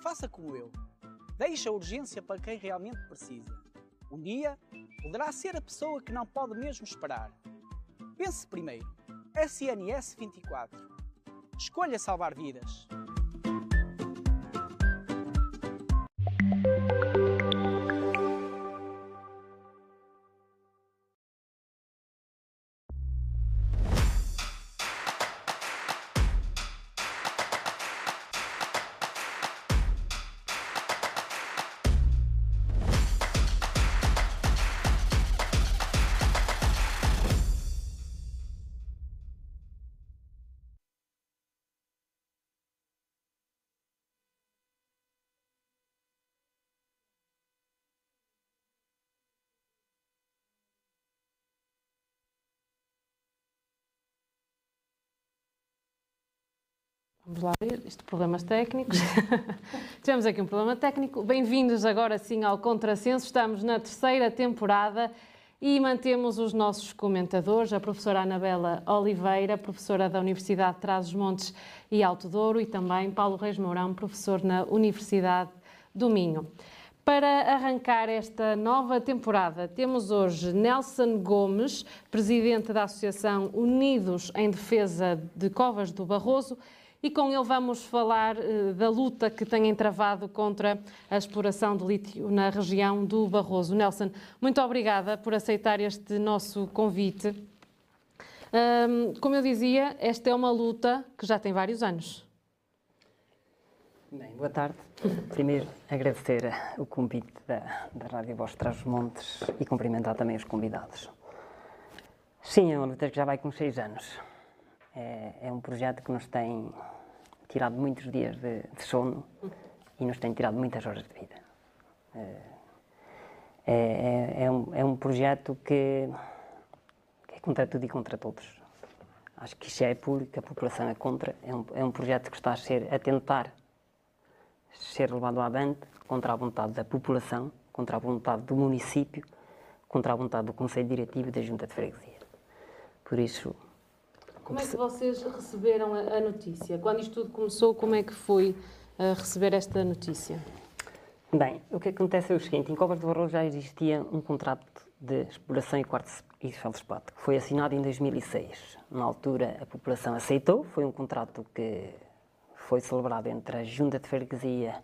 Faça como eu. Deixe a urgência para quem realmente precisa. Um dia, poderá ser a pessoa que não pode mesmo esperar. Pense primeiro. SNS 24. Escolha salvar vidas. Vamos lá ver, isto problemas técnicos. Tivemos aqui um problema técnico. Bem-vindos agora sim ao Contrassenso. Estamos na terceira temporada e mantemos os nossos comentadores, a professora Anabela Oliveira, professora da Universidade de Trás-os-Montes e Alto Douro, e também Paulo Reis Mourão, professor na Universidade do Minho. Para arrancar esta nova temporada, temos hoje Nelson Gomes, presidente da Associação Unidos em Defesa de Covas do Barroso, e com ele vamos falar uh, da luta que têm travado contra a exploração de lítio na região do Barroso. Nelson, muito obrigada por aceitar este nosso convite. Como eu dizia, esta é uma luta que já tem vários anos. Bem, boa tarde. Primeiro, agradecer o convite da, da Rádio Voz Traz Montes e cumprimentar também os convidados. Sim, é uma luta que já vai com seis anos. É, é um projeto que nos tem tirado muitos dias de, de, sono e nos tem tirado muitas horas de vida. É, é, é um, é um projeto que, que, é contra tudo e contra todos. Acho que isso é público, a população é contra. É um, é um projeto que está a, ser, a tentar ser levado avante contra a vontade da população, contra a vontade do município, contra a vontade do Conselho Diretivo e da Junta de Freguesia. Por isso, como é que vocês receberam a, notícia? Quando isto tudo começou, como é que foi uh, receber esta notícia? Bem, o que acontece é o seguinte: em Covas do Barroso já existia um contrato de exploração e quartzo e feldspato, que foi assinado em 2006. Na altura, a população aceitou, foi um contrato que foi celebrado entre a Junta de Freguesia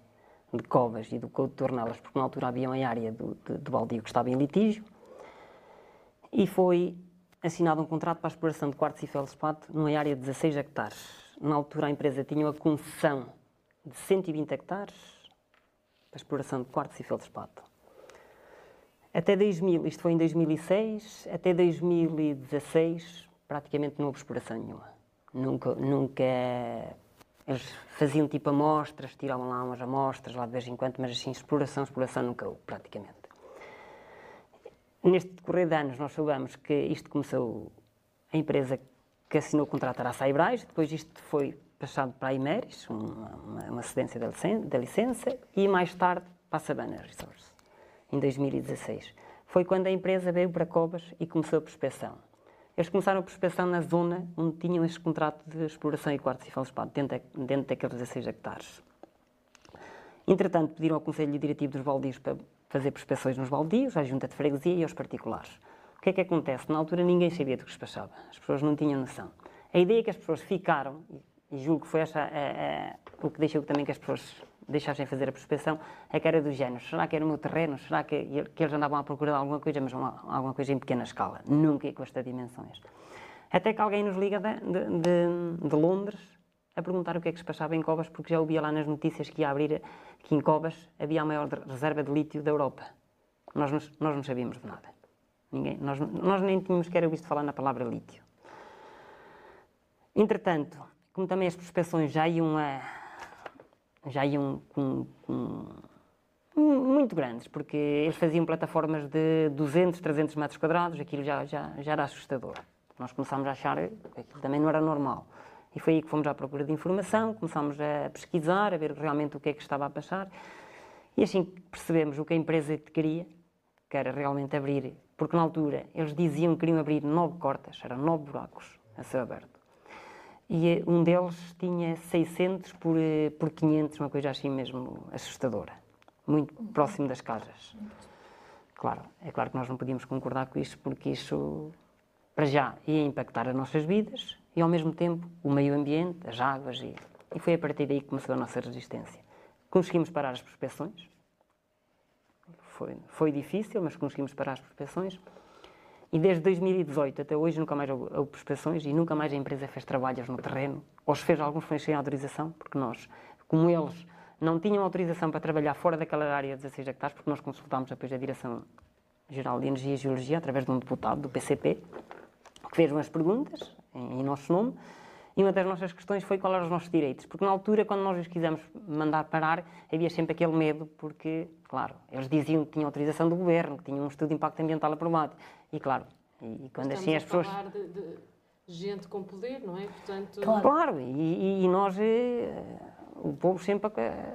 de Covas e do Couto de Tornelas, porque na altura havia uma área do, de, de baldio que estava em litígio, e foi assinado um contrato para a exploração de quartzo e feldspato numa área de 16 hectares. Na altura, a empresa tinha uma concessão de 120 hectares para a exploração de quartzo e feldspato. Até 2000, isto foi em 2006, até 2016, praticamente não houve exploração nenhuma. Nunca, nunca eles faziam tipo amostras, tiravam lá umas amostras lá de vez em quando, mas assim, exploração, exploração nunca houve, praticamente. Neste decorrer de anos, nós soubemos que isto começou, a empresa que assinou o contrato era a Saibrais, depois isto foi passado para a Imeris, uma, uma, uma cedência da licença, licença, e mais tarde para a Sabana Resource, em 2016. Foi quando a empresa veio para Cobas e começou a prospeção. Eles começaram a prospeção na zona onde tinham este contrato de exploração e quartos e feldspato, dentro, dentro daqueles 16 hectares. Entretanto, pediram ao Conselho Diretivo dos Baldios para fazer prospeções nos baldios, à junta de freguesia e aos particulares. O que é que acontece? Na altura ninguém sabia do que se passava, as pessoas não tinham noção. A ideia que as pessoas ficaram, e julgo que foi essa, o que deixou também que as pessoas deixassem fazer a prospeção, é que era do género, será que era o meu terreno, será que, que eles andavam à procura de alguma coisa, mas uma, alguma coisa em pequena escala, nunca com estas dimensões. Até que alguém nos liga de, de, de Londres a perguntar o que é que se passava em Covas, porque já ouvia lá nas notícias que ia abrir, que em Covas havia a maior reserva de lítio da Europa. Nós, nós não sabíamos de nada. Ninguém, nós, nós nem tínhamos sequer ouvido falar na palavra lítio. Entretanto, como também as prospeções já iam, a, já iam com, com, muito grandes, porque eles faziam plataformas de 200, 300 metros quadrados, aquilo já, já, já era assustador. Nós começámos a achar que aquilo também não era normal. E foi aí que fomos à procura de informação, começámos a pesquisar, a ver realmente o que é que estava a passar. E assim percebemos o que a empresa queria, que era realmente abrir, porque na altura eles diziam que queriam abrir nove cortas, eram nove buracos a céu aberto. e eh, um deles tinha 600 por, eh, por 500, uma coisa assim mesmo assustadora, muito próximo das casas. Claro, é claro que nós não podíamos concordar com isto, porque isso, para já, ia impactar as nossas vidas e, ao mesmo tempo, o meio ambiente, as águas, e, e foi a partir daí que começou a nossa resistência. Conseguimos parar as prospeções, foi, foi difícil, mas conseguimos parar as prospeções. E desde 2018 até hoje nunca mais houve, prospeções e nunca mais a empresa fez trabalhos no terreno. Ou se fez, alguns foi sem autorização, porque nós, como eles, não tinham autorização para trabalhar fora daquela área de 16 hectares, porque nós consultámos depois a Direção-Geral de Energia e Geologia, através de um deputado do PCP, que fez umas perguntas em, nosso nome, e uma das nossas questões foi qual eram os nossos direitos. Porque na altura, quando nós os quisemos mandar parar, havia sempre aquele medo, porque, claro, eles diziam que tinham autorização do governo, que tinham um estudo de impacto ambiental aprovado. E, claro, e, quando Estamos assim as pessoas. falar de, de gente com poder, não é? Portanto, Claro, claro e, e, nós, eh, o povo sempre eh,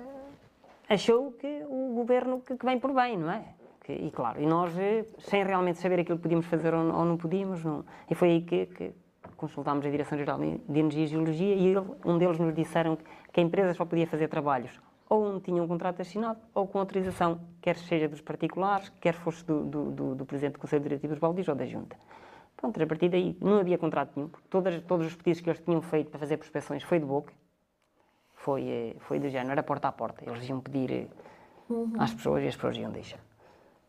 achou que o governo que, que vem por bem, não é? Que, e claro, e nós, eh, sem realmente saber aquilo que podíamos fazer ou, ou não podíamos, não, e foi aí que, que consultámos a Direção-Geral de Energia e Geologia e ele, um deles nos disseram que a empresa só podia fazer trabalhos ou onde tinha um contrato assinado ou com autorização, quer seja dos particulares, quer fosse do, do, do, do Presidente do Conselho Diretivo dos Baldis ou da Junta. Pronto, a partir daí não havia contrato nenhum, porque todas, todos os pedidos que eles tinham feito para fazer prospeções foi de boca, foi, eh, foi do género, era porta a porta. Eles iam pedir uhum. às pessoas e as pessoas iam deixar.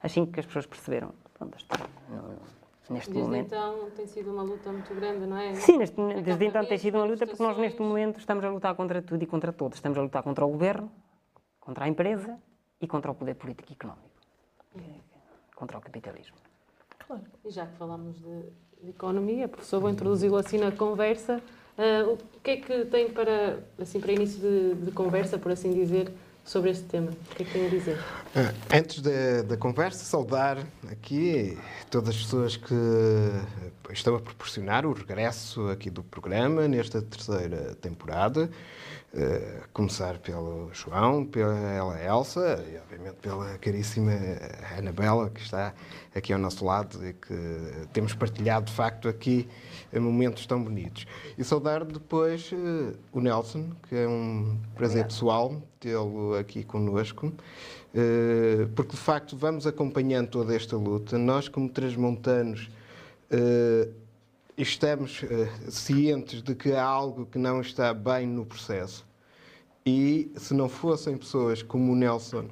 Assim que as pessoas perceberam, pronto, está, não, neste desde momento. então tem sido uma luta muito grande, não é? Sim, neste, desde então tem sido uma luta porque nós neste momento estamos a lutar contra tudo e contra todos. Estamos a lutar contra o governo, contra a empresa e contra o poder político e económico. Contra o capitalismo. Claro. E já que falamos de, de economia, professor, vou introduzi-lo assim na conversa. Uh, o que é que tem para, assim, para início de, de conversa, por assim dizer, sobre este tema. O que é que tem a dizer? Ah, antes da, conversa, saudar aqui todas as pessoas que estão a proporcionar o regresso aqui do programa nesta terceira temporada. Uh, começar pelo João, pela Elsa e, obviamente, pela caríssima Anabela, que está aqui ao nosso lado e que temos partilhado, de facto, aqui momentos tão bonitos. E saudar depois uh, o Nelson, que é um prazer pessoal tê-lo aqui conosco, uh, porque, de facto, vamos acompanhando toda esta luta. Nós, como transmontanos, estamos uh, cientes de que há algo que não está bem no processo. E se não fossem pessoas como o Nelson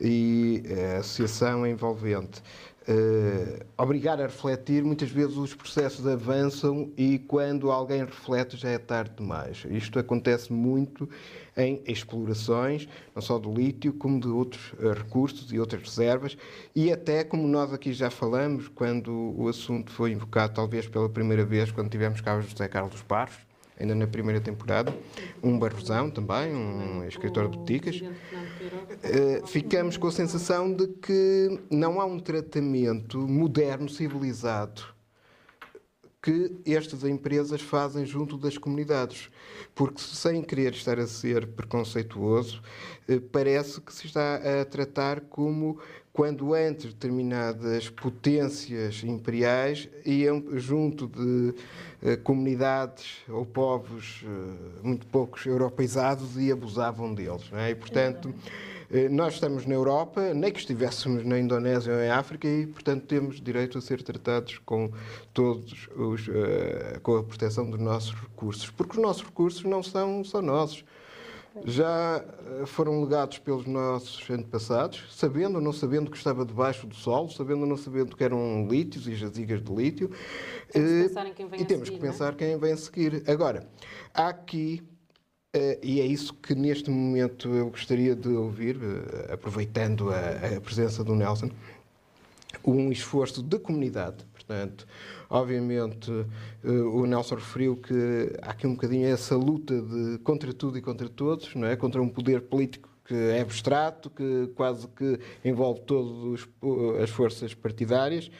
e a associação envolvente uh, obrigar a refletir, muitas vezes os processos avançam e quando alguém reflete já é tarde demais. Isto acontece muito em explorações, não só do lítio, como de outros uh, recursos e outras reservas, e até, como nós aqui já falamos, quando o assunto foi invocado, talvez pela primeira vez, quando tivemos cá o José Carlos Barros, ainda na primeira temporada, um Barrosão também, um escritor de boticas, uh, ficamos com a sensação de que não há um tratamento moderno, civilizado, que estas empresas fazem junto das comunidades. Porque, sem querer estar a ser preconceituoso, eh, parece que se está a tratar como quando antes determinadas potências imperiais iam junto de eh, comunidades ou povos eh, muito poucos europeizados e abusavam deles. É? E, portanto. É eh, nós estamos na Europa, nem que estivéssemos na Indonésia ou em África, e, portanto, temos direito a ser tratados com todos os, uh, com a proteção dos nossos recursos, porque os nossos recursos não são só nossos. Já eh, foram legados pelos nossos antepassados, sabendo ou não sabendo que estava debaixo do solo, sabendo ou não sabendo que eram lítios e jazigas de lítio. Temos e temos seguir, que pensar é? quem vem a seguir. Agora, há aqui Uh, e é isso que neste momento eu gostaria de ouvir, uh, aproveitando a, a, presença do Nelson, um esforço de comunidade. Portanto, obviamente, uh, o Nelson referiu que há aqui um bocadinho essa luta de contra tudo e contra todos, não é? contra um poder político que é abstrato, que quase que envolve todas as forças partidárias.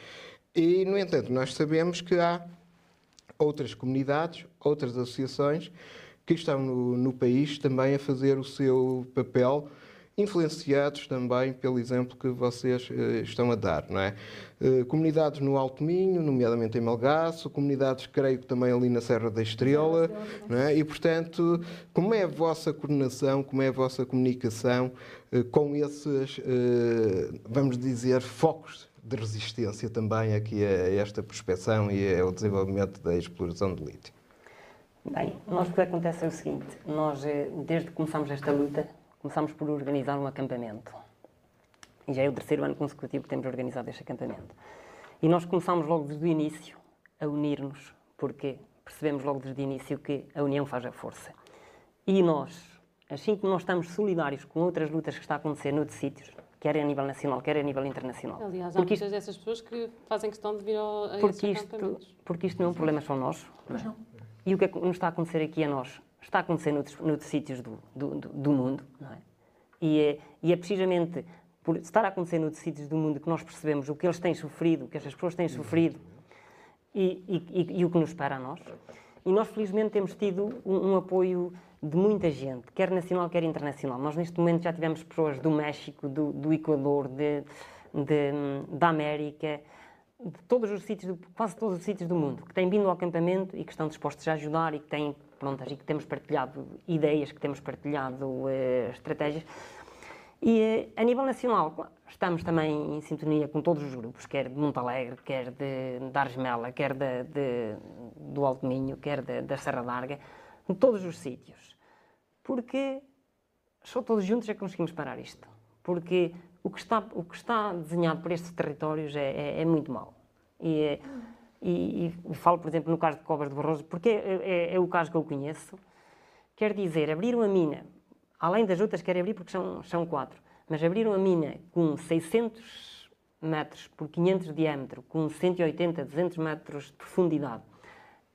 E, no entanto, nós sabemos que há outras comunidades, outras associações que estão no, no país também a fazer o seu papel influenciados também pelo exemplo que vocês eh, estão a dar, não é? Eh, comunidades no Alto Minho, nomeadamente em Melgaço, comunidades, creio que também ali na Serra da Estrela, não é? E, portanto, como é a vossa coordenação, como é a vossa comunicação eh, com esses, vamos dizer, focos de resistência também aqui a esta prospeção e ao desenvolvimento da exploração de lítio? Bem, nós o que acontece é o seguinte, nós desde que começamos esta luta, começámos por organizar um acampamento. E já é o terceiro ano consecutivo que temos organizado este acampamento. E nós começámos logo desde o início a unir-nos, porque percebemos logo desde o início que a união faz a força. E nós, assim como nós estamos solidários com outras lutas que está a acontecer noutros sítios, quer a nível nacional, quer a nível internacional. Aliás, há muitas isto, dessas pessoas que fazem questão de vir ao, a porque isto, porque isto não é um problema só nosso. Não. E o que é que nos está a acontecer aqui a nós? Está a acontecer noutros, noutros sítios do, do, do mundo, não é? E, é? e é precisamente por estar a acontecer noutros sítios do mundo que nós percebemos o que eles têm sofrido, o que estas pessoas têm sofrido e, e, e o que nos espera a nós. E nós, felizmente, temos tido um, um, apoio de muita gente, quer nacional, quer internacional. Nós, neste momento, já tivemos pessoas do México, do, do Equador, de, de, da América, de todos os sítios, quase todos os sítios do mundo, que têm vindo ao acampamento e que estão dispostos a ajudar e que têm prontas e que temos partilhado ideias, que temos partilhado uh, estratégias. E uh, a nível nacional, estamos também em sintonia com todos os grupos, quer de Montalegre, quer de, de Argemela, quer de, de, do Alto Minho, quer de, da Serra Larga, em todos os sítios. Porque só todos juntos é que conseguimos parar isto. Porque o que está, o que está desenhado para estes territórios é, é, é muito mau. E, e, e, falo, por exemplo, no caso de Covas de Barroso, porque é, é, é, o caso que eu conheço. Quer dizer, abriram a mina, além das outras querem abrir porque são, são quatro, mas abriram a mina com 600 metros por 500 de diâmetro, com 180, 200 metros de profundidade,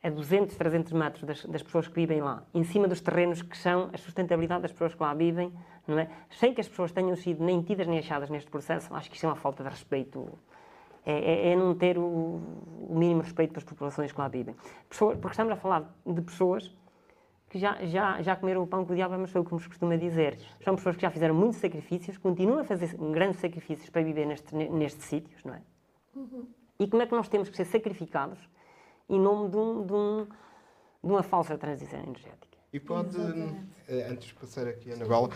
a 200, 300 metros das, das, pessoas que vivem lá, em cima dos terrenos que são a sustentabilidade das pessoas que lá vivem, é? sem que as pessoas tenham sido nem tidas nem achadas neste processo, acho que isso é uma falta de respeito é, é, é não ter o, o, mínimo respeito pelas populações que lá vivem. Porque estamos a falar de pessoas que já, já, já comeram o pão com o diabo, o que nos costuma dizer. São pessoas que já fizeram muitos sacrifícios, continuam a fazer grandes sacrifícios para viver neste, nestes sítios, não é? Uhum. E como é que nós temos que ser sacrificados em nome de, um, de, um, de uma falsa transição energética? E pode, Exatamente. Eh, antes de passar aqui a Navala,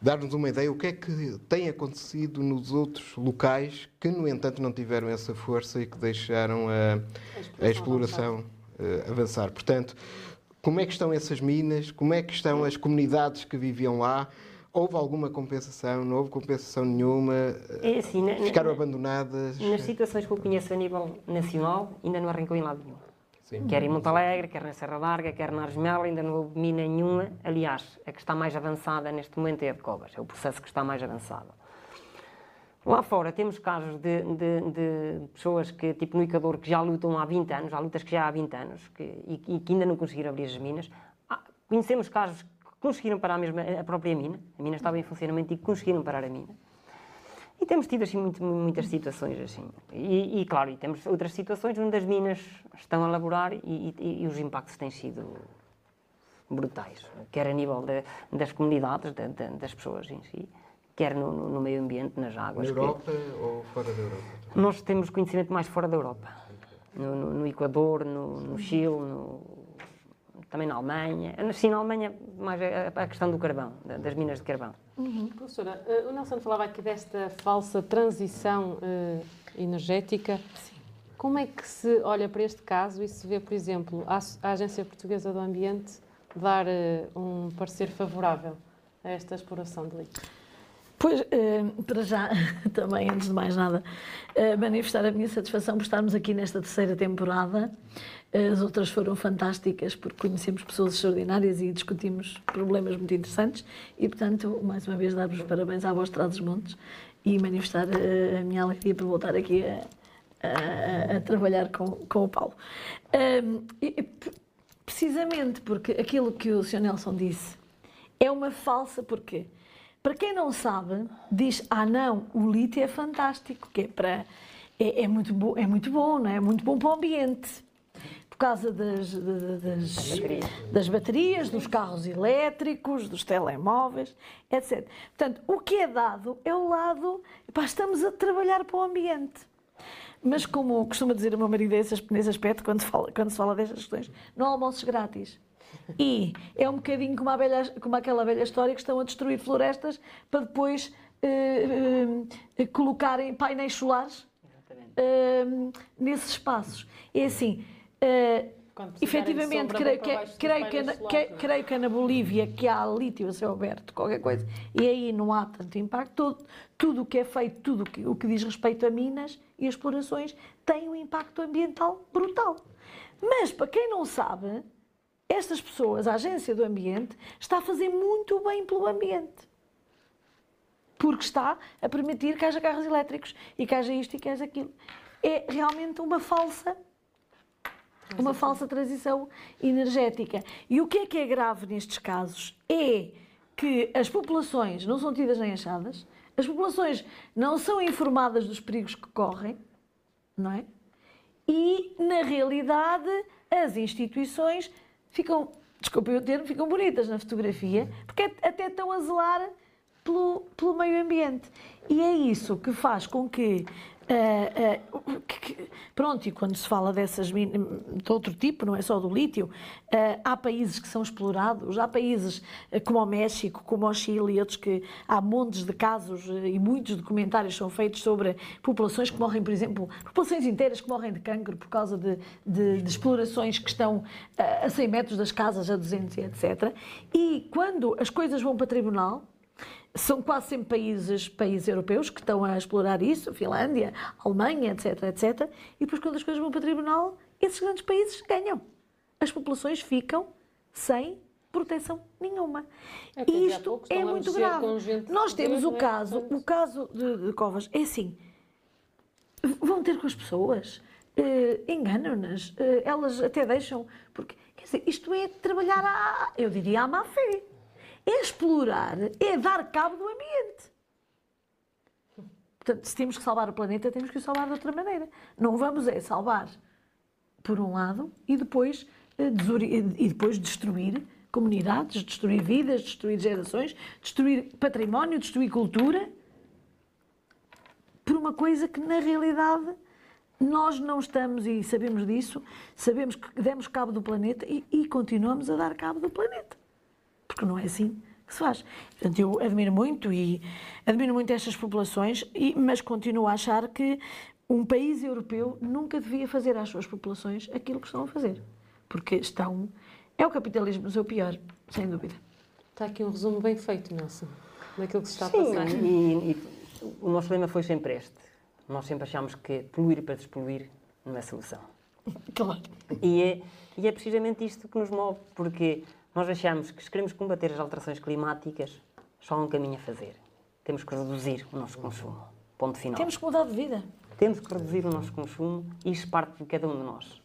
dar-nos uma ideia o que é que tem acontecido nos outros locais que, no entanto, não tiveram essa força e que deixaram a, a exploração avançar. avançar. Portanto, como é que estão essas minas? Como é que estão as comunidades que viviam lá? Houve alguma compensação? Não houve compensação nenhuma? É assim, Ficaram na, abandonadas? Nas situações que eu conheço a nível nacional, ainda não arrancou em lado nenhum. Sim. Quer em Montalegre, quer na Serra Larga, quer na Argemela, ainda não houve mina nenhuma. Aliás, a que está mais avançada neste momento é a de Covas, é o processo que está mais avançado. Lá fora temos casos de, de, de, pessoas que, tipo no Equador, que já lutam há 20 anos, há lutas que já há 20 anos que, e, e, que ainda não conseguiram abrir as minas. Ah, conhecemos casos que conseguiram parar mesmo a própria mina, a mina estava em funcionamento e conseguiram parar a mina. E temos tido assim muito, muitas situações assim. E, e, claro, e temos outras situações onde as minas estão a laborar e, e, e os impactos têm sido brutais, quer a nível de, das comunidades, de, de, das pessoas em si, quer no, no, meio ambiente, nas águas. Na Europa que... ou fora da Europa? Nós temos conhecimento mais fora da Europa. No, no, no Equador, no, Chile, também na Alemanha. Sim, na Alemanha, mais a, a questão do carvão, das minas de carvão. Uhum. Professora, uh, o Nelson falava aqui desta falsa transição uh, energética. Sim. Como é que se olha para este caso e se vê, por exemplo, a, a Agência Portuguesa do Ambiente dar uh, um parecer favorável a esta exploração de lítio? Pois, para já, também, antes de mais nada, manifestar a minha satisfação por estarmos aqui nesta terceira temporada as outras foram fantásticas porque conhecemos pessoas extraordinárias e discutimos problemas muito interessantes e, portanto, mais uma vez dar-vos parabéns à voz dos Montes e manifestar a minha alegria por voltar aqui a, a, a trabalhar com, com o Paulo. Um, e, precisamente porque aquilo que o Sr. Nelson disse é uma falsa, porque para quem não sabe, diz, ah não, o lítio é fantástico, que é para... É, é muito, bo, é muito bom, não é? é muito bom para o ambiente. Por causa das, das, das baterias, dos carros elétricos, dos telemóveis, etc. Portanto, o que é dado é o lado, pá, estamos a trabalhar para o ambiente. Mas como costuma dizer o meu marido nesse nesse aspecto, quando se fala, quando se fala destas questões, não há almoços grátis. E é um bocadinho como, velha- como aquela velha história que estão a destruir florestas para depois eh, eh, colocarem painéis solares hum, nesses espaços. É assim, uh, de efetivamente, sombra, creio que, baixo dos creio, que, na- que- é? creio que na Bolívia, que há lítio a céu aberto, qualquer coisa, e aí não há tanto impacto. Tudo, tudo o que é feito, tudo o que, o que diz respeito a minas e explorações, tem um impacto ambiental brutal. Mas, para quem não sabe, estas pessoas, a Agência do Ambiente, está a fazer muito bem pelo ambiente porque está a permitir que haja carros elétricos e que haja isto e que haja aquilo. É realmente uma falsa uma falsa transição energética. E o que é que é grave nestes casos é que as populações não são tidas nem achadas, as populações não são informadas dos perigos que correm, não é? E, na realidade, as instituições ficam, desculpem o termo, ficam bonitas na fotografia, porque até estão a zelar pelo, pelo meio ambiente. E é isso que faz com que. Ah, ah, que- pronto, e quando se fala dessas de outro tipo, não é só do lítio, ah, há países que são explorados, há países como o México, como o Chile e outros que há montes de casos e muitos documentários são feitos sobre populações que morrem, por exemplo, populações inteiras que morrem de cancro por causa de, de- de explorações que estão a 100 metros das casas, a 200 e etc. E quando as coisas vão para tribunal, são quase sempre países, países europeus que estão a explorar isso, Finlândia, Alemanha, etc, etc. E depois, quando as coisas vão para o tribunal, esses grandes países ganham. As populações ficam sem proteção nenhuma. É E isto é a muito grave. Nós temos o é? caso, o caso de, de Covas, é assim, vão ter com as pessoas, eh, enganam-nas, eh, elas até deixam, porque, quer dizer, isto é trabalhar, à, eu diria, à má fé. É explorar, é dar cabo do ambiente. Portanto, se temos que salvar o planeta, temos que o salvar de outra maneira. Não vamos é salvar por um lado e depois, eh, desori- e depois destruir comunidades, destruir vidas, destruir gerações, destruir património, destruir cultura por uma coisa que na realidade nós não estamos e sabemos disso, sabemos que demos cabo do planeta e, e continuamos a dar cabo do planeta. Porque não é assim que se faz. Portanto, eu admiro muito e admiro muito estas populações, e- mas continuo a achar que um país europeu nunca devia fazer às suas populações aquilo que estão a fazer. Porque estão. É o capitalismo no seu pior, sem dúvida. Está aqui um resumo bem feito, Nelson, daquilo que se está a Sim, passar. e, e o nosso lema foi sempre este. Nós sempre achamos que poluir para despoluir não é solução. Claro. E é, e é precisamente isto que nos move, porque nós achamos que se queremos combater as alterações climáticas, só há um caminho a fazer. Temos que reduzir o nosso consumo. Ponto final. Temos que mudar de vida. Temos que reduzir o nosso consumo e isso parte de cada um de nós.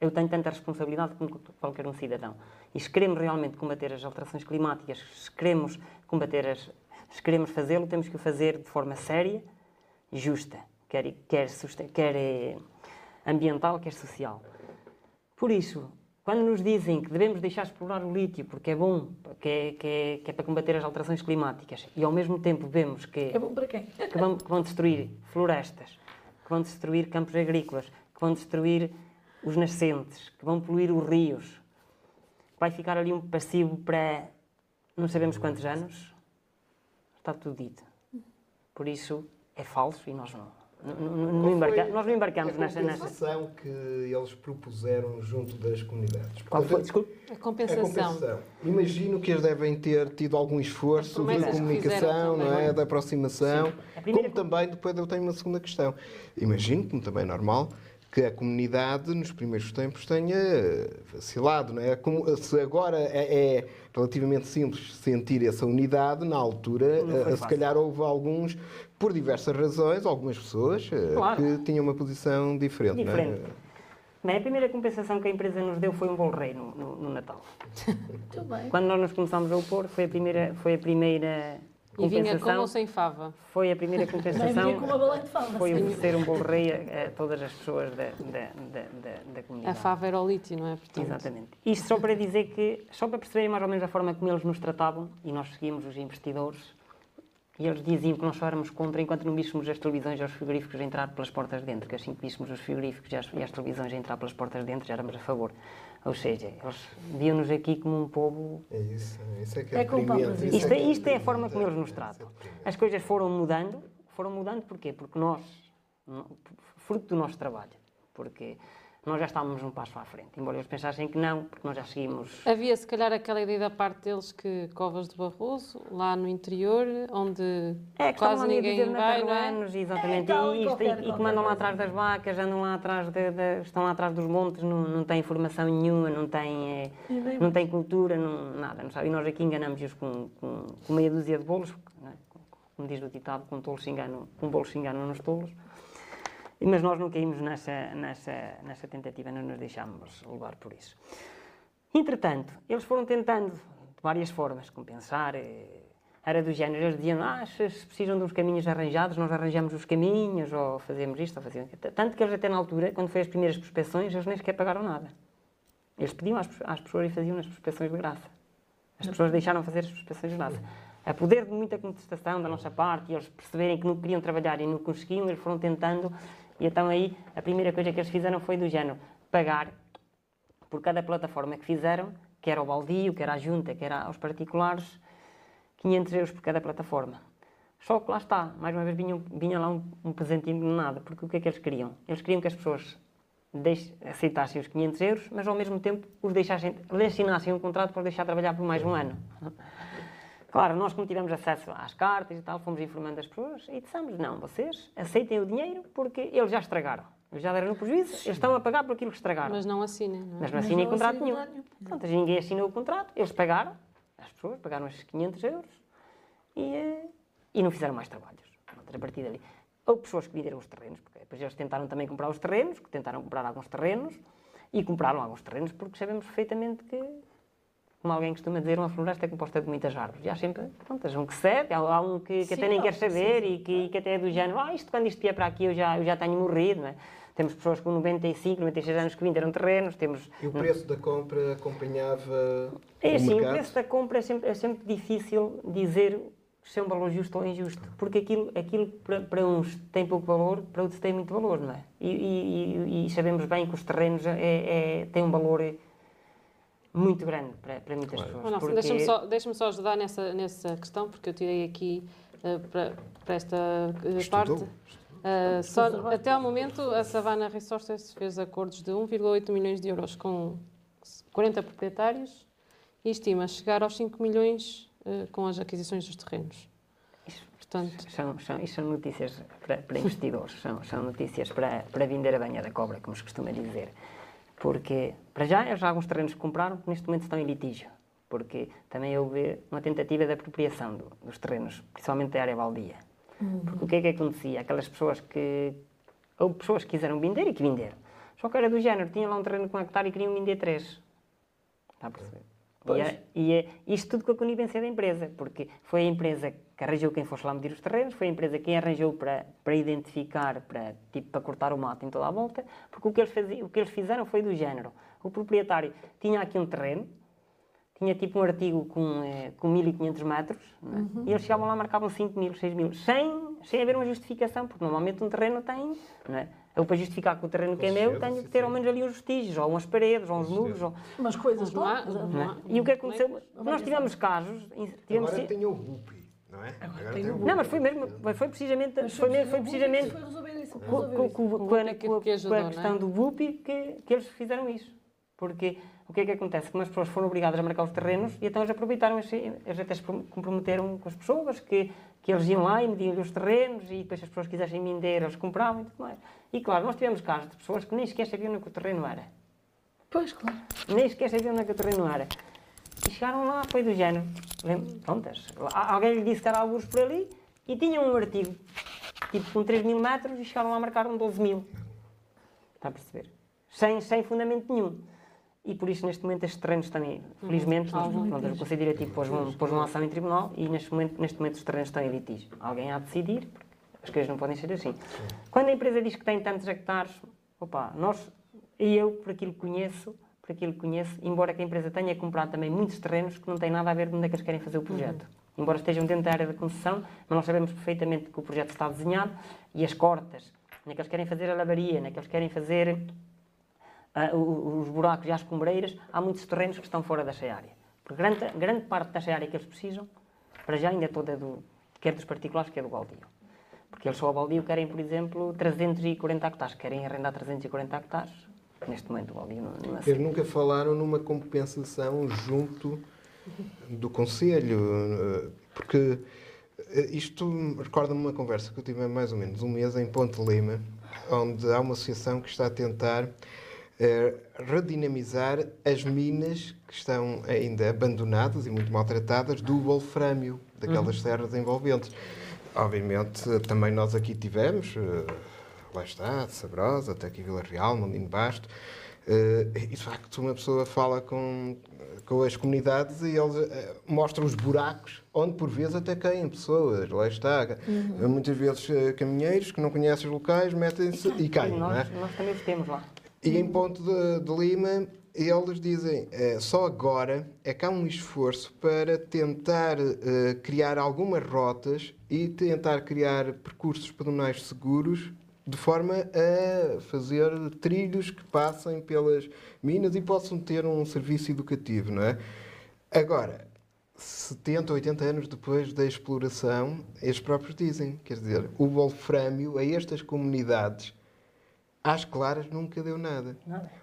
Eu tenho tanta responsabilidade como qualquer um cidadão. E se queremos realmente combater as alterações climáticas, se queremos combater as, se queremos fazê-lo, temos que o fazer de forma séria e justa, quer, quer, quer eh, ambiental, quer social. Por isso, quando nos dizem que devemos deixar de explorar o lítio porque é bom, que é, que é, que é para combater as alterações climáticas, e ao mesmo tempo vemos que É bom para quem? que vão, que vão destruir florestas, que vão destruir campos agrícolas, que vão destruir os nascentes, que vão poluir os rios. Vai ficar ali um passivo para não sabemos quantos anos. Está tudo dito. Por isso é falso e nós não, não, embarca- nós não embarcamos a nessa, nessa. compensação que eles propuseram junto das comunidades. Qual foi? Desculpe. A A compensação. compensação. Imagino que eles devem ter tido algum esforço de comunicação, não é? de aproximação. A primeira Como também, depois eu tenho uma segunda questão. Imagino, como também é normal, que a comunidade nos primeiros tempos tenha vacilado, não é? Como, se agora é, é relativamente simples sentir essa unidade, na altura, eh, se calhar houve alguns, por diversas razões, algumas pessoas eh, Claro. que tinham uma posição diferente. não é? Diferente. Bem, a primeira compensação que a empresa nos deu foi um bom rei no, no- no Natal. Muito bem. Quando nós nos começámos a opor, foi a primeira, foi a primeira E vinha com ou sem fava? foi a primeira compensação. vinha com uma balé de fava. Foi oferecer um bolo rei a, a todas as pessoas da, da, da, da, da A comunidade. fava era o lítio, não é? Portanto, Exatamente. Isto só para dizer que, só para perceberem mais ou menos a forma como eles nos tratavam, e nós seguimos os investidores, e eles diziam que nós só éramos contra enquanto não víssemos as televisões e os frigoríficos entrar pelas portas de dentro, que assim que víssemos os frigoríficos e as, e as televisões a entrar pelas portas de dentro, já éramos a favor. Ou seja, eles viam-nos aqui como um povo É isso, isso é que É culpável, isso. isso isto, é, que isto é a forma como eles nos é tratam. As coisas foram mudando. Foram mudando porquê? Porque nós, fruto do nosso trabalho, porque nós já estávamos um passo à frente. Embora eles pensassem que não, porque nós já seguimos. Havia se calhar aquela ideia da parte deles que Covas de Barroso, lá no interior, onde É, que quase estavam ali a ninguém vai, não é? macarroanos, exatamente, É, tal, e, isto, qualquer- e, e que mandam lá atrás das vacas, andam lá atrás, de, de- estão lá atrás dos montes, não, não têm informação nenhuma, não têm, nem não têm cultura, não, nada, não sabe. E nós aqui enganamos-os com, com, com meia dúzia de bolos, não é? como diz o ditado, com tolos se enganam, com bolos se enganam nos tolos. Mas nós não caímos nessa, nessa, nessa tentativa, não nos deixámos levar por isso. Entretanto, eles foram tentando, de várias formas, compensar. eh, Era do género, eles diziam, ah, se precisam de uns caminhos arranjados, nós arranjamos os caminhos, ou fazemos isto, ou fazemos aquilo. Tanto que eles até na altura, quando foi as primeiras prospeções, eles nem sequer pagaram nada. Eles pediam às, às pessoas e faziam as prospeções de graça. As pessoas deixaram fazer as prospeções de graça. A poder de muita contestação da nossa parte, e eles perceberem que não queriam trabalhar e não conseguiam, eles foram tentando, e então aí a primeira coisa que eles fizeram foi do género, pagar por cada plataforma que fizeram, que era o baldio, que era a junta, que era aos particulares, 500 euros por cada plataforma. Só que lá está, mais uma vez vinha, vinha lá um, um presentinho de nada, porque o que é que eles queriam? Eles queriam que as pessoas aceitassem os 500 euros, mas ao mesmo tempo os deixassem, assinassem um contrato para deixar trabalhar por mais um ano. Claro, nós como tivemos acesso às cartas e tal, fomos informando as pessoas e dissemos, não, vocês aceitem o dinheiro porque eles já estragaram. Eles já deram no prejuízo, eles estão a pagar por aquilo que estragaram. Mas não assinem, não é? Mas não assinem contrato nenhum. nenhum. Portanto, ninguém assinou o contrato, eles pagaram, as pessoas pagaram esses 500 euros e, eh, e não fizeram mais trabalhos. Pronto, a partir dali. Houve pessoas que venderam os terrenos, porque depois eles tentaram também comprar os terrenos, que tentaram comprar alguns terrenos e compraram alguns terrenos porque sabemos perfeitamente que, como alguém costuma dizer, uma floresta é composta de muitas árvores. E há sempre, pronto, há um que cede, há, há um que, que Sim, até nem quer sim, saber sim, e que, que até é do género, ah, isto quando isto vier para aqui eu já, eu já tenho morrido, não é? Temos pessoas com 95, 96 anos que venderam terrenos, temos E o preço da compra acompanhava é o assim, o preço da compra é sempre, é sempre difícil dizer se é um valor justo ou injusto, porque aquilo, aquilo para, para uns tem pouco valor, para outros tem muito valor, não é? E, e- e- e sabemos bem que os terrenos é, é- têm um valor muito grande para, para muitas pessoas. Oh, Nelson, porque- Deixa-me só, deixa só ajudar nessa, nessa questão, porque eu tirei aqui eh, para, para esta Estudou. parte. Eh, só, até ao momento, a Savannah Resources fez acordos de 1,8 milhões de euros com 40 proprietários e estima chegar aos 5 milhões com as aquisições dos terrenos. Portanto, São, são, isto são notícias para, para investidores, são, são notícias para, para vender a banha da cobra, como se costuma dizer. Porque, para já, já alguns terrenos que compraram que neste momento estão em litígio. Porque também houve uma tentativa de apropriação do- dos terrenos, principalmente da área baldia. Porque o que é que acontecia? Aquelas pessoas que. Houve pessoas que quiseram vender e que venderam. Só que era do género, tinham lá um terreno com um hectare e queriam vender três. Está a perceber? E, é, e é isto tudo com a conivência da empresa, porque foi a empresa que arranjou quem fosse lá medir os terrenos, foi a empresa quem arranjou para, para identificar, para, tipo, para cortar o mato em toda a volta, porque o que, eles faziam, o que eles fizeram foi do género. O proprietário tinha aqui um terreno, tinha tipo um artigo com, eh, com 1500 metros, não é? e eles chegavam lá e marcavam 5 mil, 6 mil, sem, sem haver uma justificação, porque normalmente um terreno tem, não é? Eu para justificar que o terreno que é meu, certeza, tenho que ter sim. ao menos ali uns vestígios, ou umas paredes, ou uns muros, ou, Umas coisas há- lá. não não é? E o que aconteceu? Não Nós tivemos casos. Tivemos, Agora tem o RUPI, não é? Agora tem RUPI. não, mas foi mesmo, foi- precisamente, foi, mesmo, foi precisamente Foi resolver isso. com, resolver com- isso. com- O com Bupi a, é que- com a- que ajudou, com a não é? questão do BUPI que, que eles fizeram isso. Porque o que é que acontece? Como as pessoas foram obrigadas a marcar os terrenos e então eles aproveitaram, esse, eles até se comprometeram com as pessoas que, que eles iam lá e mediam os terrenos e depois se as pessoas quisessem vender, eles compravam e tudo mais. E claro, nós tivemos casos de pessoas que nem sequer sabiam onde é que o terreno era. Pois, claro. nem sequer sabiam onde é que o terreno era. E chegaram lá, foi do género. Prontas, alguém lhe disse que era alguns por ali e tinham um artigo, tipo com 3 mil metros, e chegaram lá a marcar um 12 mil. Está a perceber? Sem, sem fundamento nenhum. e por isso neste momento estes terrenos também, felizmente, nós, Algum pronto, o Conselho Diretivo pôs, uma- pôs uma ação em tribunal e neste momento, neste momento os terrenos estão em litígio. Alguém há de decidir, porque as coisas não podem ser assim. Quando a empresa diz que tem tantos hectares, opa, nós, e eu, por aquilo que conheço, por aquilo que conheço, embora que a empresa tenha comprado também muitos terrenos que não têm nada a ver de onde é que eles querem fazer o projeto. Embora estejam dentro da área da concessão, mas nós sabemos perfeitamente que o projeto está desenhado e as cortas, onde é que eles querem fazer a lavaria, onde é que eles querem fazer o- os buracos e as cumbreiras, há muitos terrenos que estão fora desta área. Porque grande, grande parte desta área que eles precisam, para já ainda é toda do, quer dos particulares, quer do baldio. Porque eles só ao baldio querem, por exemplo, 340 hectares, querem arrendar 340 hectares. Neste momento o baldio não, não Eles nunca falaram numa compensação junto do Conselho, eh, porque eh, isto recorda-me uma conversa que eu tive há mais ou menos um mês em Ponte Lima, onde há uma associação que está a tentar eh, redinamizar as minas que estão ainda abandonadas e muito maltratadas do wolframio, daquelas serras envolventes. Obviamente, também nós aqui tivemos, eh, lá está, Sabrosa, até aqui Vila Real, Mondinho Basto, eh, e de facto uma pessoa fala com, com as comunidades e eles eh, mostram os buracos onde por vezes até caem pessoas, lá está. Muitas vezes eh, caminheiros que não conhecem os locais metem-se e caem, não é? nós, nós também os temos lá. E em Ponte de, de Lima, eles dizem eh, só agora é que há um esforço para tentar eh, criar algumas rotas e tentar criar percursos pedonais seguros de forma a fazer trilhos que passem pelas minas e possam ter um serviço educativo, não é? Agora, 70, 80 anos depois da exploração, eles próprios dizem, quer dizer, o wolframio a estas comunidades às claras nunca deu nada.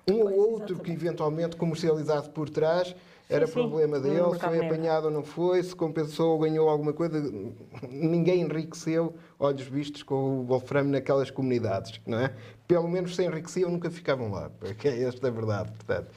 Um ou outro que eventualmente comercializado por trás era sim, problema no dele, foi apanhado ou não foi, se compensou ou ganhou alguma coisa. Ninguém enriqueceu, olhos vistos, com o wolframio naquelas comunidades, não é? Pelo menos se enriqueciam, nunca ficavam lá, porque é esta a verdade, portanto.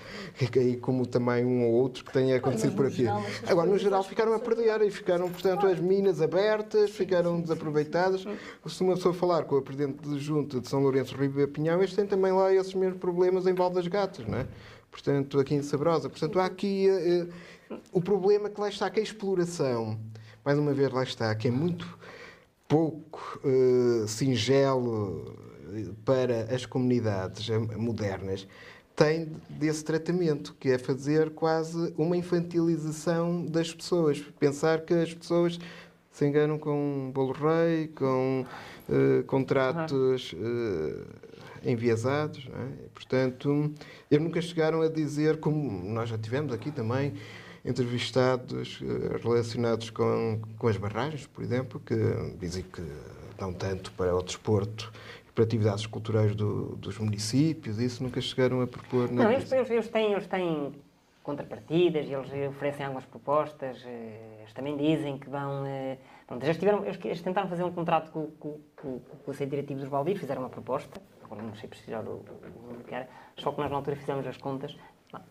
E aí como também um ou outro que tenha acontecido por aqui. geral, Agora, no geral, ficaram a perder e ficaram, portanto, as minas abertas, ficaram desaproveitadas. Se uma pessoa falar com a Presidente de Junta de São Lourenço Ribeira Pinhão, eles têm também lá esses mesmos problemas em Val das Gatas, não é? Portanto, aqui em Sabrosa. Portanto, há aqui eh, o problema que lá está, que a exploração, mais uma vez lá está, que é muito pouco eh, singelo eh, para as comunidades eh, modernas, tem desse tratamento, que é fazer quase uma infantilização das pessoas. Pensar que as pessoas se enganam com um bolo rei, com eh, contratos eh, enviesados. É? Portanto, eles nunca chegaram a dizer, como nós já tivemos aqui também, entrevistados eh, relacionados com, com as barragens, por exemplo, que dizem que dão tanto para o desporto e para atividades culturais do- dos municípios, isso nunca chegaram a propor Não, eles, eles, eles têm, eles têm contrapartidas, eles oferecem algumas propostas, eh, eles também dizem que vão. eh, Pronto, eles, tiveram, eles, tentaram fazer um contrato com, com, com, com o Conselho Diretivo dos Baldios, fizeram uma proposta, agora não sei precisar o, o nome que era, só que nós na altura fizemos as contas.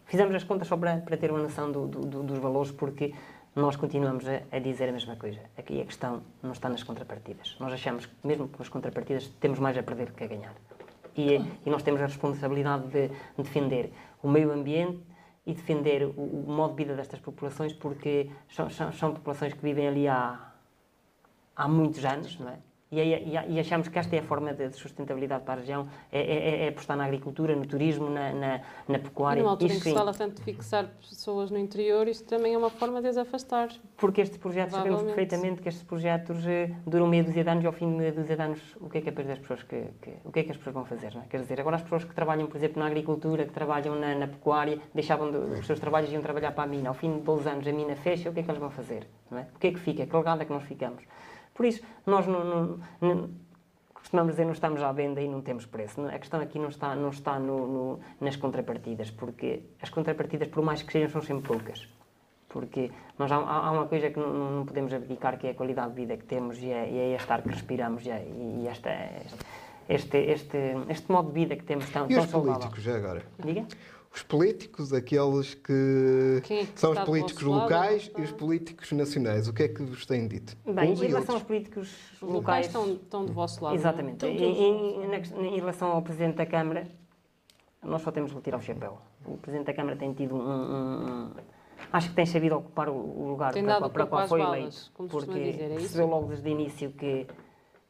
Fizemos as contas só para, para ter uma noção do- do- do- dos valores, porque nós continuamos a, a dizer a mesma coisa. Aqui a questão não está nas contrapartidas. Nós achamos que, mesmo com as contrapartidas, temos mais a perder do que a ganhar. E, e nós temos a responsabilidade de defender o meio ambiente e defender o, o modo de vida destas populações, porque são, são, são populações que vivem ali há, há muitos anos, não é? E, e, e achamos que esta é a forma de sustentabilidade para a região, é, é, é apostar na agricultura, no turismo, na, na, na E pecuária. numa altura em que se fala tanto de fixar pessoas no interior, isso também é uma forma de as afastar. Porque estes projetos, sabemos perfeitamente que estes projetos eh, duram meia dúzia de anos e ao fim de meia dúzia de anos, o que é que é das pessoas que, que- o que é que as pessoas vão fazer, não é? Quer dizer, agora as pessoas que trabalham, por exemplo, na agricultura, que trabalham na, na pecuária, deixavam de, os seus trabalhos e iam trabalhar para a mina. Ao fim de 12 anos a mina fecha, o que é que eles vão fazer, não é? O que é que fica? Que legado é que nós ficamos? Por isso, nós não, não- não- costumamos dizer não estamos à venda e não temos preço. Não- A questão aqui não está, não está no- no- nas contrapartidas, porque as contrapartidas, por mais que sejam, são sempre poucas. Porque nós há, há- uma coisa que não, não- podemos abdicar, que é a qualidade de vida que temos e é, e é este ar que respiramos e, é, e esta, este, este, este modo de vida que temos tão, E tão os saudável. políticos, já agora? Diga? Os políticos, aqueles que é que são os políticos lado, locais está? e os políticos nacionais, o que é que vos têm dito? Bem, Uns em relação aos políticos Os locais locais... estão, estão do vosso lado. é? Exatamente. Em, em- relação ao Presidente da Câmara, nós só temos lhe tirar o chapéu. o Presidente da Câmara tem tido um, um- um- acho que tem sabido ocupar o, o lugar Tem para, para qual foi balas, eleito, porque dizer, é isso? percebeu logo desde o início que,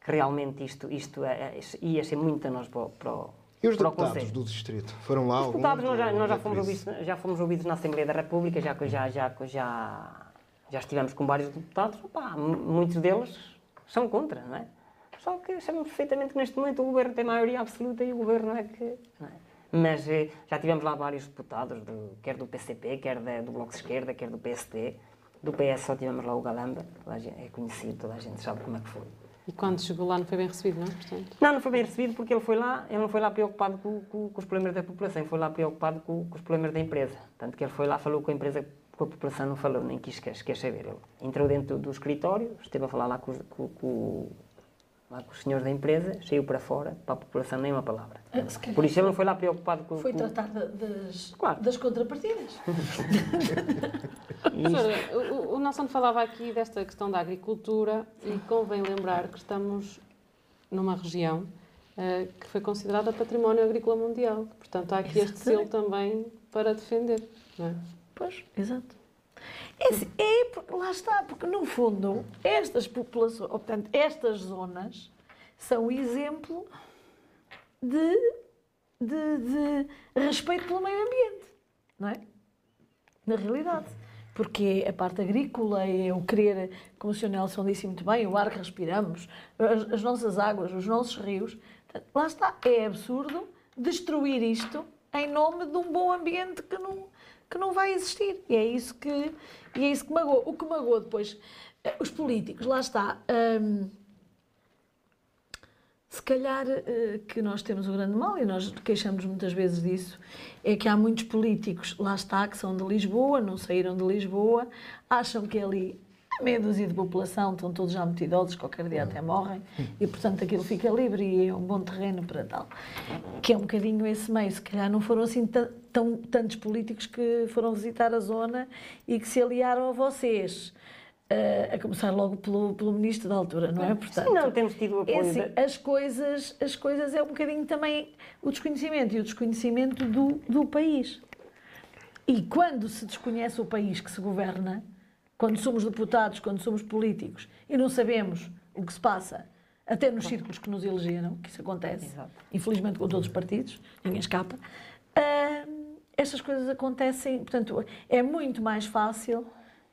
que realmente isto, isto é- ia ser muito para, o- para, o- E os deputados do Distrito? Foram lá Os alguns? deputados nós já, nós já fomos ouvidos, já fomos ouvidos na Assembleia da República, já, já, já, já, já estivemos com vários deputados, Opá, mu- muitos deles são contra, não é? Só que sabemos perfeitamente que neste momento o governo tem maioria absoluta e o governo é que. não é? Mas eh, já tivemos lá vários deputados, do- quer do PCP, quer da- do Bloco de Esquerda, quer do PSD. Do PS só tivemos lá o Galamba, é conhecido, toda a gente sabe como é que foi. E quando chegou lá não foi bem recebido, não é? Portanto, Não, não foi bem recebido porque ele foi lá, ele não foi lá preocupado com, com- com os problemas da população, ele foi lá preocupado com, com os problemas da empresa. Tanto que ele foi lá, falou com a empresa, com a população não falou, nem quis, quis saber. Ele entrou dentro do escritório, esteve a falar lá com- com- lá com os senhores da empresa, saiu para fora, para a população nem uma palavra. Ah, Por isso ele não foi lá preocupado com... Foi com- tratar da- das, Claro. das contrapartidas. Professora, o, o Nelson falava aqui desta questão da agricultura e convém lembrar que estamos numa região eh, que foi considerada património agrícola mundial. Portanto, há aqui este selo também para defender. Não é? Pois, exato. É, assim, é porque, lá está, porque no fundo, estas populações, portanto, estas zonas são exemplo de, de, de respeito pelo meio ambiente, não é? Na realidade. Porque a parte agrícola, é o querer, como o Sr. Nelson disse muito bem, o ar que respiramos, as, as nossas águas, os nossos rios. Lá está, é absurdo destruir isto em nome de um bom ambiente que não, que não vai existir. E é isso que, e é isso que magoa. O que magoa depois eh, os políticos, lá está. hum, se calhar eh, que nós temos o grande mal, e nós queixamos muitas vezes disso, é que há muitos políticos, lá está, que são de Lisboa, não saíram de Lisboa, acham que ali a meia dúzia de população estão todos já muito idosos, qualquer dia até morrem, e portanto aquilo fica livre e é um bom terreno para tal. Que é um bocadinho esse meio, se calhar não foram assim tão, tantos políticos que foram visitar a zona e que se aliaram a vocês. eh, a começar logo pelo, pelo ministro da altura, não é? Portanto, Sim, não, temos tido o apoio é assim, da- as coisas, as coisas é um bocadinho também o desconhecimento e o desconhecimento do, do país. E quando se desconhece o país que se governa, quando somos deputados, quando somos políticos e não sabemos o que se passa, até nos círculos que nos elegeram, que isso acontece, Exato. infelizmente com todos os partidos, ninguém escapa, ah, estas coisas acontecem, portanto, é muito mais fácil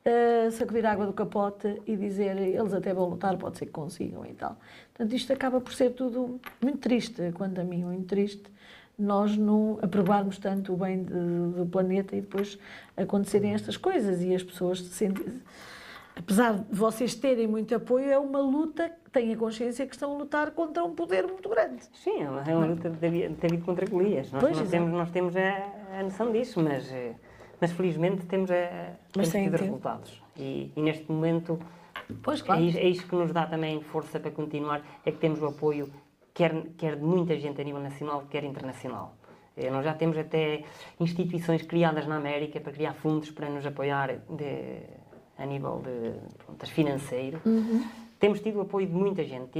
ah, sacudir a água do capote e dizer eles até vão lutar, pode ser que consigam e tal. Portanto, isto acaba por ser tudo muito triste, quanto a mim, muito triste, nós não aprovarmos tanto o bem de- do planeta e depois acontecerem estas coisas e as pessoas se sentem. Apesar de vocês terem muito apoio, é uma luta, tenha consciência que estão a lutar contra um poder muito grande. Sim, é uma- é luta de Davi- de David contra Golias. Nós, Pois, nós temos, nós temos a, a noção disso, mas, eh, mas felizmente temos, a, Mas temos tem tido resultados. E, e neste momento Pois, é, isso, é isso que nos dá também força para continuar, é que temos o apoio quer, quer de muita gente a nível nacional, quer internacional. Eh, Nós já temos até instituições criadas na América para criar fundos para nos apoiar de- a nível de, pronto, financeiro. Temos tido o apoio de muita gente.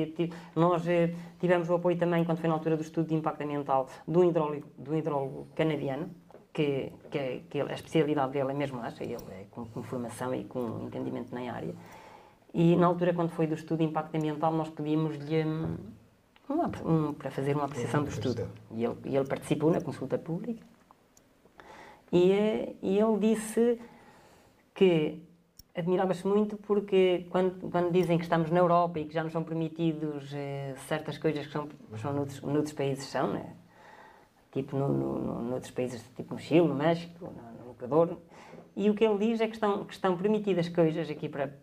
Nós eh, tivemos o apoio também, quando foi na altura do estudo de impacto ambiental, um hidrólogo, um hidrólogo canadiano, que, que, que a especialidade dele é mesmo essa, ele é com, com formação e com entendimento na área. E na altura, quando foi do estudo de impacto ambiental, nós pedimos-lhe hum, uma- um- para fazer uma apreciação do estudo. E ele, ele participou na consulta pública. E, e ele disse que admirava-se muito porque quando, quando dizem que estamos na Europa e que já nos são permitidos eh, certas coisas que são, são noutros, noutros países são, né? tipo no, no, no, noutros países, tipo no Chile, no México, no, no Equador, e o que ele diz é que estão, que estão permitidas coisas aqui para,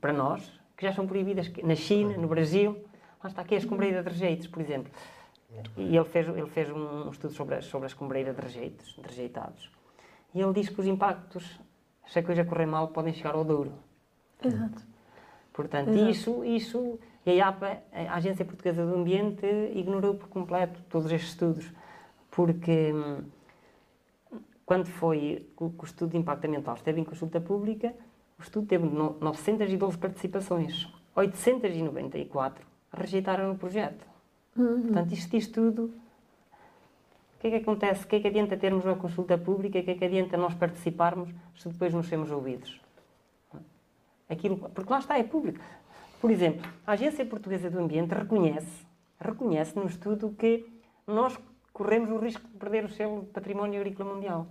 para nós que já são proibidas na China, no Brasil, lá está aqui a escombreira de rejeitos, por exemplo. E ele fez, ele fez um estudo sobre, a- sobre a escombreira de rejeitos, de rejeitados. E ele diz que os impactos, se a coisa correr mal, podem chegar ao duro. Exato. Portanto, Exato. isso, isso, e a APA, a Agência Portuguesa do Ambiente, ignorou por completo todos estes estudos. Porque hum, quando foi que o que estudo de impacto ambiental esteve em consulta pública, o estudo teve no- 912 participações. 894 rejeitaram o projeto. Portanto, isto diz tudo O que é que acontece? O que é que adianta termos uma consulta pública? O que é que adianta nós participarmos se depois não sermos ouvidos? Aquilo, porque lá está, é público. Por exemplo, a Agência Portuguesa do Ambiente reconhece, reconhece no estudo que nós corremos o risco de perder o selo de património agrícola mundial.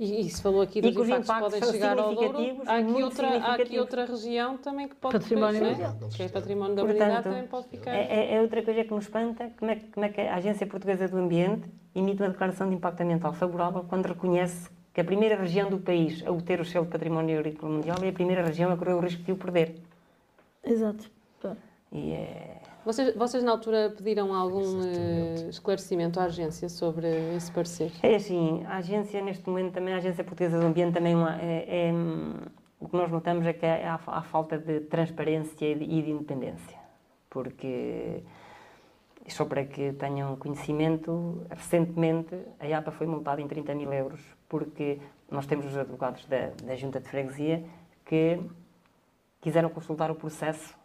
E, e se falou aqui dos E que os impactos impactos podem são chegar ao Douro, significativos, há aqui, outra, há aqui outra região também que pode Património depois, né? que é património da humanidade, também pode ficar. É, é- é outra coisa que nos espanta, como é, que- como é que a Agência Portuguesa do Ambiente emite uma declaração de impacto ambiental favorável quando reconhece que a primeira região do país a obter o selo de património agrícola mundial é a primeira região a correr o risco de o perder. Exato. E é... Vocês, vocês na altura pediram algum eh, esclarecimento à agência sobre esse parecer? É assim, a agência neste momento também, a Agência Portuguesa do Ambiente também uma- é, é, o que nós notamos é que há, há falta de transparência e de, e de independência. Porque, só para que tenham conhecimento, recentemente a IAPA foi multada em 30 mil euros porque nós temos os advogados da, da Junta de Freguesia que quiseram consultar o processo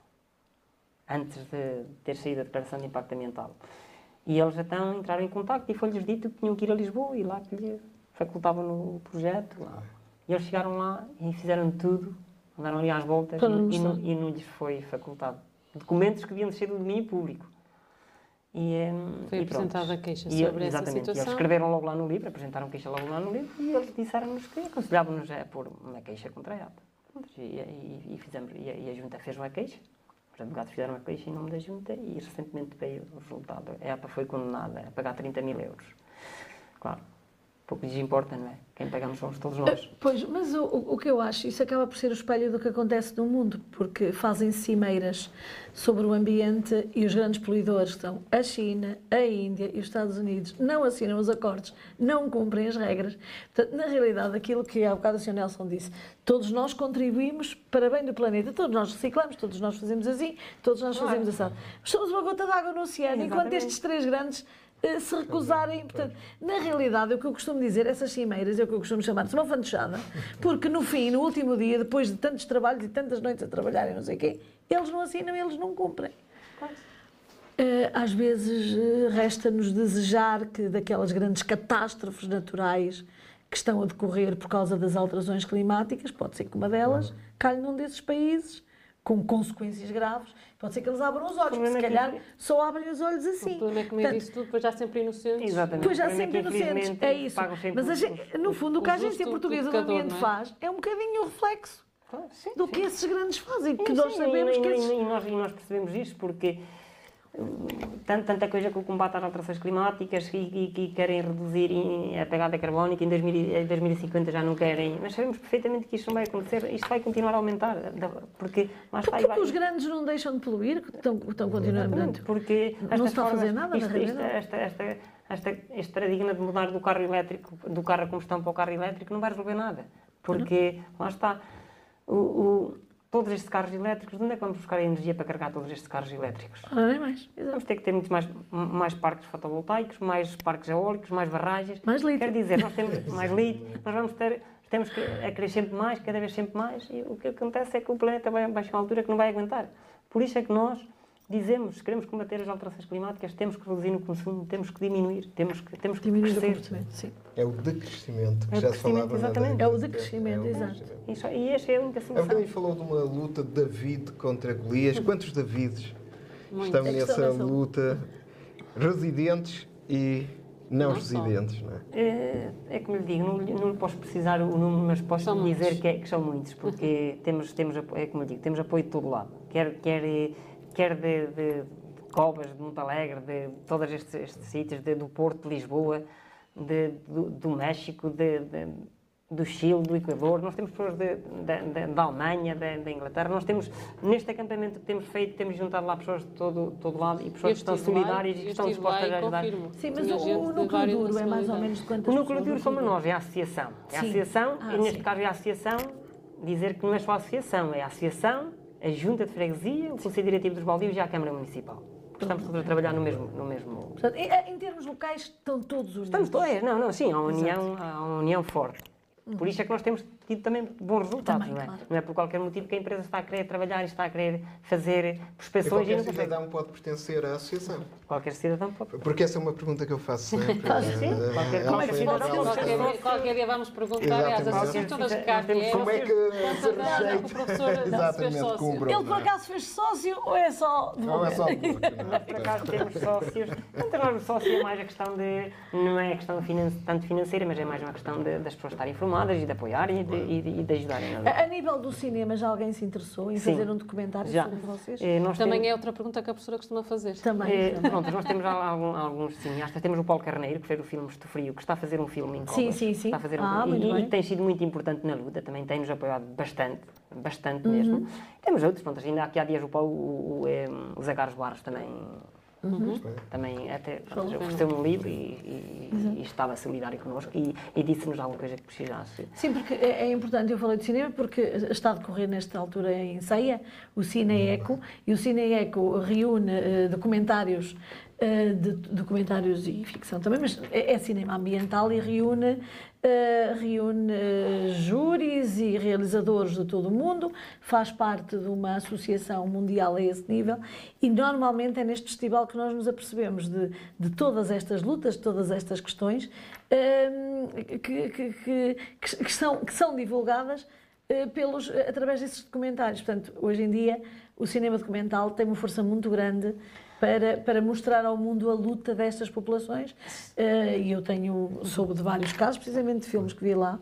antes de ter saído a declaração de impacto ambiental. E eles então entraram em contato e foi-lhes dito que tinham que ir a Lisboa e lá que lhe facultavam no projeto. E eles chegaram lá e fizeram tudo, andaram ali às voltas não e, não, e não lhes foi facultado. Documentos que deviam ser do domínio público. E, hum, Foi e apresentada a queixa E, sobre essa exatamente, e situação. eles escreveram logo lá no livro, apresentaram queixa logo lá no livro e eles disseram-nos que aconselhavam-nos a pôr uma queixa contra a E, e, e fizemos, e, a, e a Junta fez uma queixa, os advogados fizeram uma queixa em nome da Junta e recentemente veio o resultado. A IAPA foi condenada a pagar 30 mil euros. Claro, pouco lhes importa, não é? Quem pagamos somos todos nós. Pois, mas o, o que eu acho, isso acaba por ser o espelho do que acontece no mundo, porque fazem cimeiras sobre o ambiente e os grandes poluidores, são a China, a Índia e os Estados Unidos, não assinam os acordos, não cumprem as regras. Portanto, na realidade, aquilo que há bocado o Sr. Nelson disse, todos nós contribuímos para bem do planeta, todos nós reciclamos, todos nós fazemos assim, todos nós fazemos assim. Mas somos uma gota de água no oceano, enquanto estes três grandes se recusarem. Portanto, na realidade, o que eu costumo dizer, essas cimeiras, é o que eu costumo chamar de uma fantochada, porque no fim, no último dia, depois de tantos trabalhos e tantas noites a trabalhar e não sei o quê, eles não assinam, eles não cumprem. Eh, Às vezes eh, resta-nos desejar que daquelas grandes catástrofes naturais que estão a decorrer por causa das alterações climáticas, pode ser que uma delas calhe num desses países, com consequências graves, pode ser que eles abram os olhos, porque se é que calhar isso- só abrem os olhos O assim. problema é que meio Portanto, disso tudo, depois já sempre inocentes. Exatamente. Pois já O sempre é que, inocentes, é isso. Mas gente- no fundo o que o a Agência Portuguesa do Ambiente é? faz é um bocadinho o reflexo Claro, sim, do sim. que esses grandes fazem, que Sim, nós sabemos e, que e- esses... e nós, e nós percebemos isto porque tanto, tanta coisa com o combate às alterações climáticas e, e, e querem reduzir a pegada carbónica, em 2000 e- em 2050 já não querem, mas sabemos perfeitamente que isto não vai acontecer, isto vai continuar a aumentar, porque e Porque vai- os grandes não deixam de poluir, que estão, estão continuando. Porque Não se está a fazer nada, na isto, isto, realidade. esta, esta, esta, este paradigma de mudar do carro elétrico, do carro a combustão para o carro elétrico, não vai resolver nada. Porque, lá está, o, o- todos estes carros elétricos, de onde é que vamos buscar a energia para carregar todos estes carros elétricos? Nem mais. Exato. Vamos ter que ter muitos mais, mais parques fotovoltaicos, mais parques eólicos, mais barragens. Mais litro. Quer dizer, nós temos mais litro, nós vamos ter, temos que a querer sempre mais, cada vez sempre mais, e o que acontece é que o planeta vai vai chegar a uma altura que não vai aguentar. Por isso é que nós dizemos, queremos combater as alterações climáticas, temos que reduzir no consumo, temos que diminuir, temos que, temos que Diminuir o crescer. comportamento, sim. É o decrescimento, que É o já se falava exatamente. É o de decrescimento, 70. exato. Isso- e esta é a única solução. bocadinho falou de uma luta de David contra Golias. Quantos Davides estão É que estão nessa luta? Residentes e não, Não residentes, não é? É, é como lhe digo, não, lhe- não lhe posso precisar o número, mas posso São lhe dizer que, é- que são muitos, porque temos, temos, é como lhe digo, temos apoio de todo lado. Quer, quer, quer de, de, de Covas, de Monte Alegre, de todos estes, estes sítios, de- do Porto, de Lisboa, de, do, do México, de, de- do Chile, do Equador, nós temos pessoas da Alemanha, da Inglaterra, nós temos, neste acampamento que temos feito, temos juntado lá pessoas de todo, todo lado e pessoas que estão solidárias e que estão dispostas a ajudar. confirmo. Sim, mas o, o núcleo duro é mais ou menos de quantas O núcleo duro somos nós, é a associação. É a associação, Ah, e neste sim. caso é a associação, dizer que não é só a associação, é a associação, a junta de freguesia, o Conselho Diretivo dos Baldios e a Câmara Municipal. Estamos todos a trabalhar no mesmo... No mesmo... Portanto, em, em termos locais, estão todos unidos. Estamos todos, não, não, sim, há uma união, há uma união forte. Por isso é que nós temos tido também bons resultados, Também, não é? claro. Não é por qualquer motivo que a empresa está a querer trabalhar e está a querer fazer E prospeções e qualquer consegue. cidadão pode pertencer à associação. Qualquer cidadão pode. Porque essa é uma pergunta que eu faço sempre. Sim, Eh, qualquer- qualquer cidadão pode ser altura. Qualquer, qualquer dia vamos perguntar às associações todas que cá temos- vieram. Como é que se fez Exatamente, o Ele por acaso fez sócio ou é só de Não é só é? Por acaso temos sócios. Então, nós o sócio é mais a questão de. Não é a questão tanto financeira, mas é mais uma questão das pessoas estarem informadas e de apoiarem e de, e de- e de ajudarem. luta. A, a nível do cinema, já alguém se interessou em Sim. fazer um documentário Já. sobre vocês? Nós Também temos- é outra pergunta que a professora costuma fazer. Também. Eh, também. pronto, nós temos algum- alguns cineastas. Temos o Paulo Carneiro, que fez o filme Estou Frio, que está a fazer um filme em Sim, Covas. sim, sim. Está a fazer um Ah, e, muito e bem. tem sido muito importante na luta, também tem-nos apoiado bastante, bastante Uhum. mesmo. Temos outros, pronto, ainda aqui há dias o Paulo, o, o, eh, o Zé Carlos Barros também, Uhum. também até ofereceu um livro e, e- e estava solidário connosco e, e disse-nos alguma coisa que precisasse. Sim, porque é, é importante, eu falei de cinema, porque está a decorrer nesta altura em Ceia o Cine Eco, e o Cine Eco reúne eh, documentários, eh, de, documentários e ficção também, mas é, é cinema ambiental e reúne, eh, reúne eh, júris e realizadores de todo o mundo, faz parte de uma associação mundial a esse nível, e normalmente é neste festival que nós nos apercebemos de, de todas estas lutas, de todas estas questões, hum, que, que, que, que, são, que são divulgadas pelos, através desses documentários. Portanto, hoje em dia, o cinema documental tem uma força muito grande para, para mostrar ao mundo a luta destas populações. Eh, E eu tenho, soube de vários casos, precisamente de filmes que vi lá,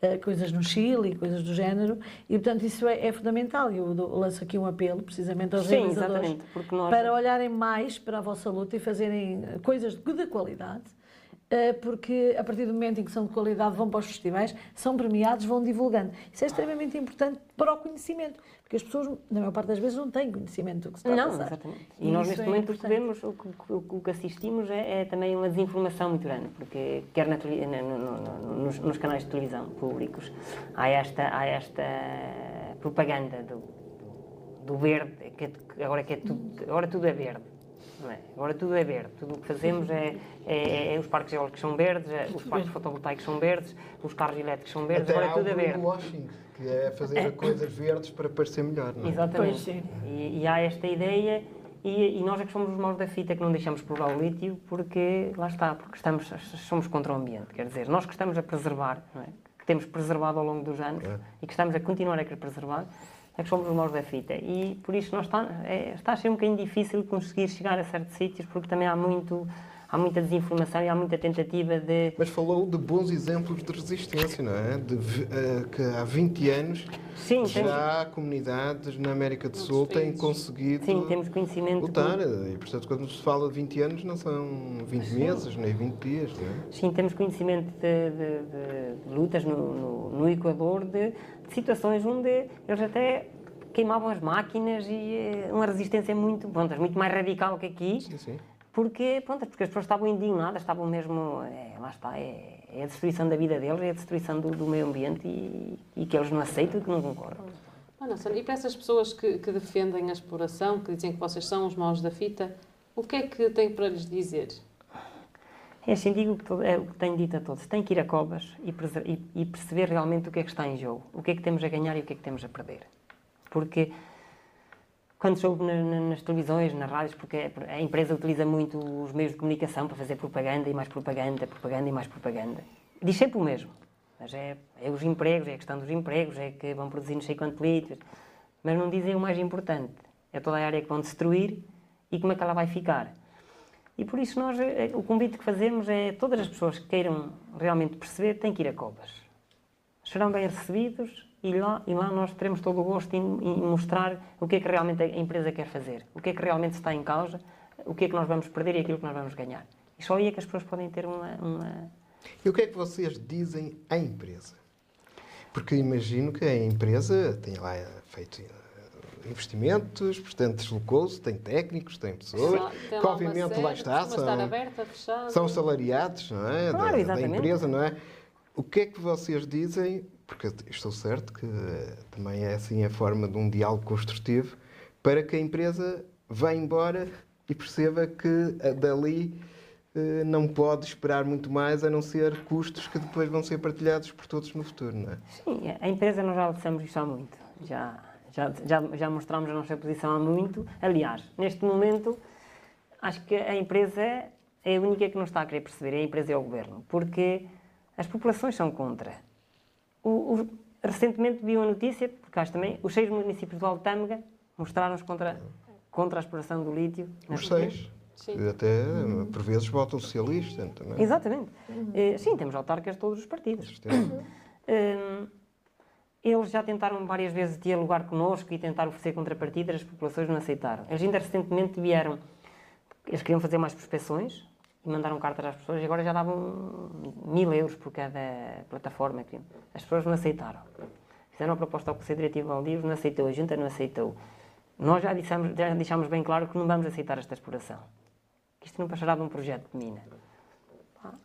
eh, coisas no Chile, coisas do género, e portanto isso é, é fundamental. Eu lanço aqui um apelo, precisamente aos Sim, realizadores, nós- para olharem mais para a vossa luta e fazerem coisas de de qualidade. Eh, Porque a partir do momento em que são de qualidade, vão para os festivais, são premiados, vão divulgando. Isso é extremamente importante para o conhecimento, porque as pessoas, na maior parte das vezes, não têm conhecimento do que se está a Não, passar. exatamente. E, E nós neste é momento o que o que, o, que assistimos é, é também uma desinformação muito grande, porque quer na no- no- no- nos, nos canais de televisão públicos há esta, há esta propaganda do, do verde, que, é- que agora, que é tudo, agora tudo é verde. Não é? Agora tudo é verde. Tudo o que fazemos é, é- é os parques eólicos são verdes, é- os parques fotovoltaicos são verdes, os carros elétricos são verdes, Até agora tudo é verde. greenwashing, que é fazer coisas verdes para parecer melhor, não é? Exatamente. E, e há esta ideia, e, e nós é que somos os maus da fita que não deixamos provar o lítio, porque lá está, porque estamos, somos contra o ambiente. Quer dizer, nós que estamos a preservar, não é? que temos preservado ao longo dos anos e que estamos a continuar a querer preservar, é que somos os maus da fita. E por isso nós está, é, está a ser um bocadinho difícil conseguir chegar a certos sítios, porque também há muito. Há muita desinformação e há muita tentativa de, Mas falou de bons exemplos de resistência, não é? De, eh, que há 20 anos Sim, temos- já comunidades na América do Sul têm conseguido Sim, temos conhecimento. lutar. E, portanto, quando se fala de 20 anos, não são 20 meses, nem 20 dias, não é? Sim, temos conhecimento de, de- de- lutas no, no, no Equador, de situações onde eles até queimavam as máquinas e eh, uma resistência muito, pronto, muito mais radical que aqui, Sim, sim. porque, pronto, porque as pessoas estavam indignadas, estavam mesmo, é, lá está, é, é a destruição da vida deles, é a destruição do, do meio ambiente e, e que eles não aceitam e que não concordam. E para essas pessoas que, que defendem a exploração, que dizem que vocês são os maus da fita, o que é que tem para lhes dizer? É assim, digo que, é o que tenho dito a todos. Tem que ir a covas e, e- e perceber realmente o que é que está em jogo. O que é que temos a ganhar e o que é que temos a perder. Porque quando soube na- na- nas televisões, nas rádios, porque é- a empresa utiliza muito os meios de comunicação para fazer propaganda e mais propaganda, propaganda e mais propaganda. Diz sempre o mesmo. Mas é, é os empregos, é a questão dos empregos, é que vão produzir não sei quanto litros. Mas não dizem o mais importante. É toda a área que vão destruir e como é que ela vai ficar. E por isso nós, eh, o convite que fazemos é todas as pessoas que queiram realmente perceber têm que ir a Covas. Serão bem recebidos e lá, e lá nós teremos todo o gosto em, em mostrar o que é que realmente a empresa quer fazer, o que é que realmente está em causa, o que é que nós vamos perder e aquilo que nós vamos ganhar. E só aí é que as pessoas podem ter uma... uma... E o que é que vocês dizem à empresa? Porque imagino que a empresa tem lá feito investimentos, portanto deslocou-se, tem técnicos, tem pessoas, Tem que obviamente lá está, são, aberta, são salariados não é? Claro, da, da empresa, não é? O que é que vocês dizem, porque estou certo que eh, também é assim a forma de um diálogo construtivo, para que a empresa vá embora e perceba que eh, dali eh, não pode esperar muito mais a não ser custos que depois vão ser partilhados por todos no futuro, não é? Sim, a empresa nós já dissemos isso há muito. Já, já, já, já mostramos a nossa posição há muito. Aliás, neste momento, acho que a empresa é a única que não está a querer perceber, é a empresa e o governo, porque as populações são contra. O, o, recentemente vi uma notícia, porque acho também, os seis municípios do Altâmega mostraram-se contra, contra a exploração do lítio. Os seis. Sim. Até, por vezes, votam socialista também. Exatamente. Eh, sim, temos autarcas de todos os partidos. Hum, eles já tentaram várias vezes dialogar connosco e tentar oferecer contrapartidas, as populações não aceitaram. Eles ainda recentemente vieram, eles queriam fazer mais prospeções e mandaram cartas às pessoas e agora já davam mil euros por cada plataforma. As pessoas não aceitaram. Fizeram uma proposta ao Conselho Diretivo Valdivos, não aceitou, a Junta não aceitou. Nós já, dissemos, já deixámos bem claro que não vamos aceitar esta exploração. Que isto não passará de um projeto de mina.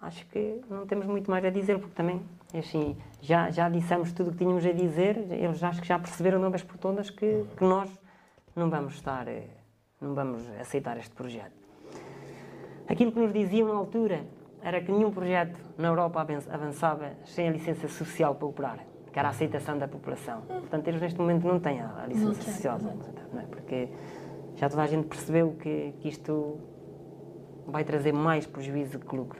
Acho que não temos muito mais a dizer, porque também, assim, já, já dissemos tudo o que tínhamos a dizer, eles acho que já perceberam de uma vez por todas que, que nós não vamos estar, eh, não vamos aceitar este projeto. Aquilo que nos diziam na altura era que nenhum projeto na Europa avan- avançava sem a licença social para operar, que era a aceitação da população. Portanto, eles neste momento não têm a licença social, não é? porque já toda a gente percebeu que, que isto vai trazer mais prejuízo que lucro.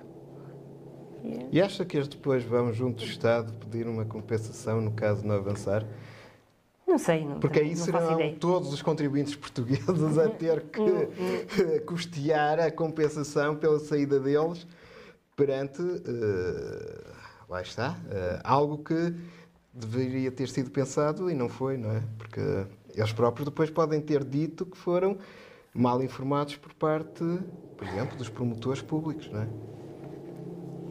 E- E acha que eles depois vão junto do Estado pedir uma compensação no caso de não avançar? Não sei, não, Porque aí não serão todos os contribuintes portugueses a ter que custear a compensação pela saída deles perante, eh, lá está, eh, algo que deveria ter sido pensado e não foi, não é? Porque eles próprios depois podem ter dito que foram mal informados por parte, por exemplo, dos promotores públicos, não é?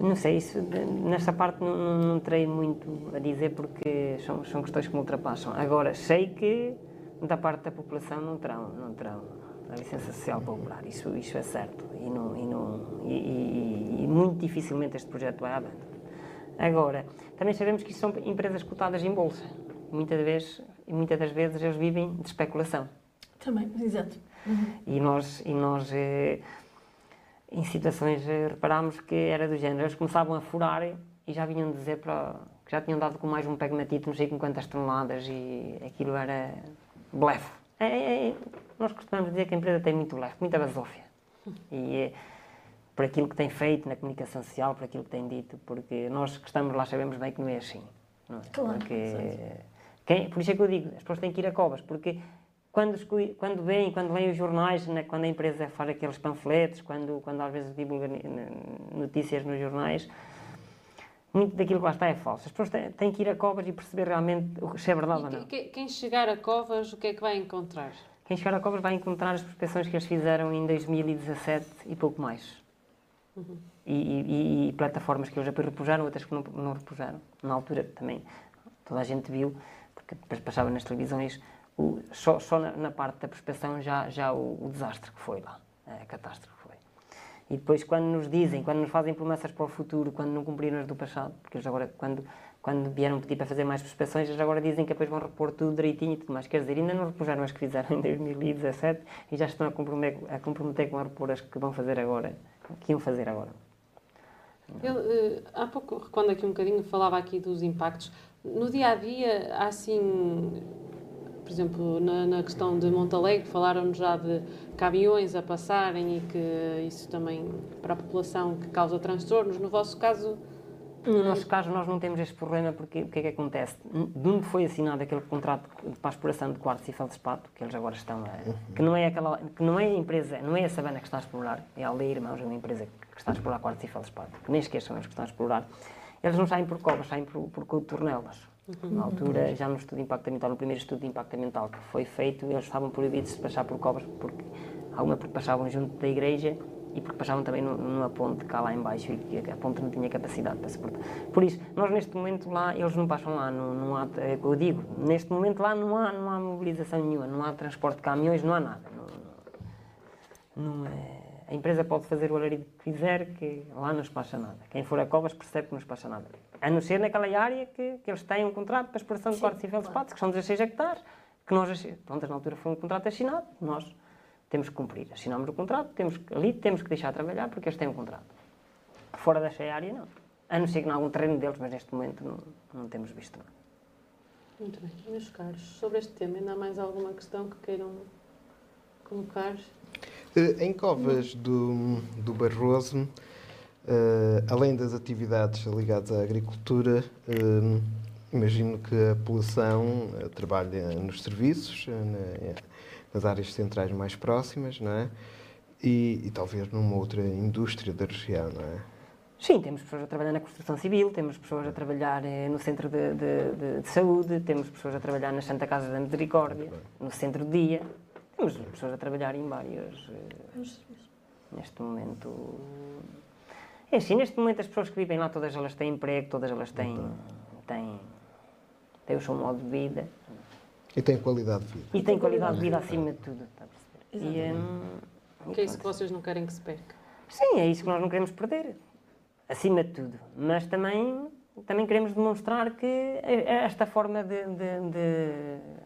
Não sei, isso, nesta parte não, não, não terei muito a dizer porque são, são questões que me ultrapassam. Agora, sei que muita parte da população não terão, não terão a licença social para operar, isso, isso é certo. E, não, e, não, e, e- e muito dificilmente este projeto vai banda. Agora, também sabemos que isto são empresas cotadas em bolsa. Muitas vezes, muitas das vezes eles vivem de especulação. Também, exato. E nós, e nós eh, em situações, eh, reparámos que era do género. Eles começavam a furar e já vinham dizer para, que já tinham dado com mais um pegmatite, não sei com quantas toneladas, e aquilo era blefe. É, é, é, nós costumamos dizer que a empresa tem muito blefe, muita basófia. E é, por aquilo que tem feito na comunicação social, por aquilo que tem dito, porque nós que estamos lá sabemos bem que não é assim. Não é? Claro, Porque, quem, por isso é que eu digo, as pessoas têm que ir a covas, porque quando, quando veem, quando leem os jornais, né, quando a empresa faz aqueles panfletos, quando, quando às vezes divulga notícias nos jornais, muito daquilo que lá está é falso. As pessoas têm, têm que ir a covas e perceber realmente se é verdade ou E não. que- que- quem chegar a Covas, o que é que vai encontrar? Quem chegar a Covas vai encontrar as prospeções que eles fizeram em 2017 e pouco mais. E, e- e plataformas que eles já repujaram, outras que não, não repujaram. Na altura também toda a gente viu, porque depois passava nas televisões, o- só, só na, na parte da prospeção já, já o, o desastre que foi lá, a catástrofe que foi. E depois quando nos dizem, quando nos fazem promessas para o futuro, quando não cumpriram as do passado, porque eles agora, quando, quando vieram pedir para fazer mais prospeções, eles agora dizem que depois vão repor tudo direitinho e tudo mais. Quer dizer, ainda não repujaram as que fizeram em 2017 e já estão a comprometer, a comprometer com a repor as que vão fazer agora, que iam fazer agora. Eu, eh, há pouco, quando aqui um bocadinho, falava aqui dos impactos. No dia a dia, há assim, por exemplo, na, na questão de Montalegre, falaram já de caminhões a passarem e que isso também, para a população, que causa transtornos. No vosso caso, No nosso caso, nós não temos este problema porque o que é que acontece? De onde foi assinado aquele contrato para a exploração de quartzo e feldspato, que eles agora estão a... Que não é, aquela, que não é a empresa, não é a Sabana que está a explorar, é a Aldeia Irmãos, é uma empresa que está a explorar quartzo e feldspato, que nem são eles que estão a explorar. Eles não saem por covas, saem por, por cotornelas. Na altura, já no estudo de impacto ambiental, no primeiro estudo de impacto ambiental que foi feito, eles estavam proibidos de passar por covas, porque, alguma porque passavam junto da igreja e porque passavam também nu- numa ponte cá lá embaixo e que a ponte não tinha capacidade para suportar. Por isso, nós neste momento lá, eles não passam lá, não, não há, é o que eu digo, neste momento lá não há, não há mobilização nenhuma, não há transporte de caminhões, não há nada. Não, não é, a empresa pode fazer o alarido que quiser, que lá não se passa nada. Quem for a Covas percebe que não se passa nada. A não ser naquela área que, que eles têm um contrato para a exploração de quartos e feldspatos, que são 16 hectares, que nós, pronto, na altura foi um contrato assinado, nós temos que cumprir. Assinamos o contrato, temos, que- ali temos que deixar trabalhar porque eles têm um contrato. Fora desta área, não. A não ser que em algum terreno deles, mas neste momento não, não temos visto nada. Muito bem. Meus caros, sobre este tema, ainda há mais alguma questão que queiram colocar? Eh, Em Covas do, do Barroso, além das atividades ligadas à agricultura, eh, imagino que a população eh, trabalha nos serviços, eh, na- nas áreas centrais mais próximas, não é? E, e talvez numa outra indústria da região, não é? Sim, temos pessoas a trabalhar na construção civil, temos pessoas a trabalhar eh, no centro de, de- de- de saúde, temos pessoas a trabalhar na Santa Casa da Misericórdia, no centro de dia. Temos pessoas a trabalhar em vários. eh, neste momento. É assim, neste momento as pessoas que vivem lá, todas elas têm emprego, todas elas têm, têm, têm o seu modo de vida E tem qualidade de vida. e têm qualidade de vida acima de tudo. Está a perceber? E, hum, e Que é isso que vocês não querem que se perca? Sim, é isso que nós não queremos perder, acima de tudo. Mas também, também queremos demonstrar que esta forma de, de- de-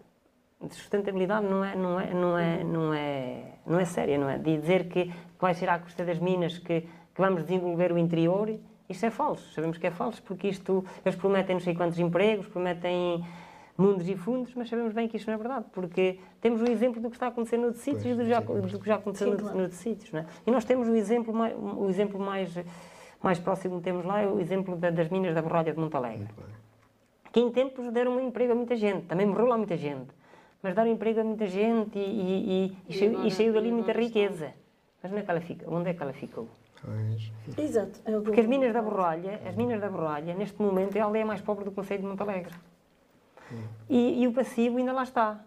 de sustentabilidade não é, não, é, não, é, não, é, não é séria, não é? De dizer que, que vai ser à custa das minas que, que vamos desenvolver o interior, isso é falso. Sabemos que é falso, porque isto, eles prometem não sei quantos empregos, prometem mundos e fundos, mas sabemos bem que isto não é verdade, porque temos o exemplo do que está a acontecer no de sítios e do, já- do que já aconteceu Sim, no, claro. no de sítios. Não é? E nós temos o exemplo, mais, o exemplo mais, mais próximo que temos lá, é o exemplo da- das minas da Borrolha de Montalegre. Que em tempos deram um emprego a muita gente, também morreu lá muita gente, mas deram emprego a muita gente e, e, e, e, saiu, agora- e saiu dali e muita riqueza. Mas onde é que ela fica? Onde é que ela ficou? Pois. Exato. É Porque as minas da Borrolha, as minas da Borrolha, neste momento, é a aldeia mais pobre do Conselho de Montalegre. E, e o passivo ainda lá está.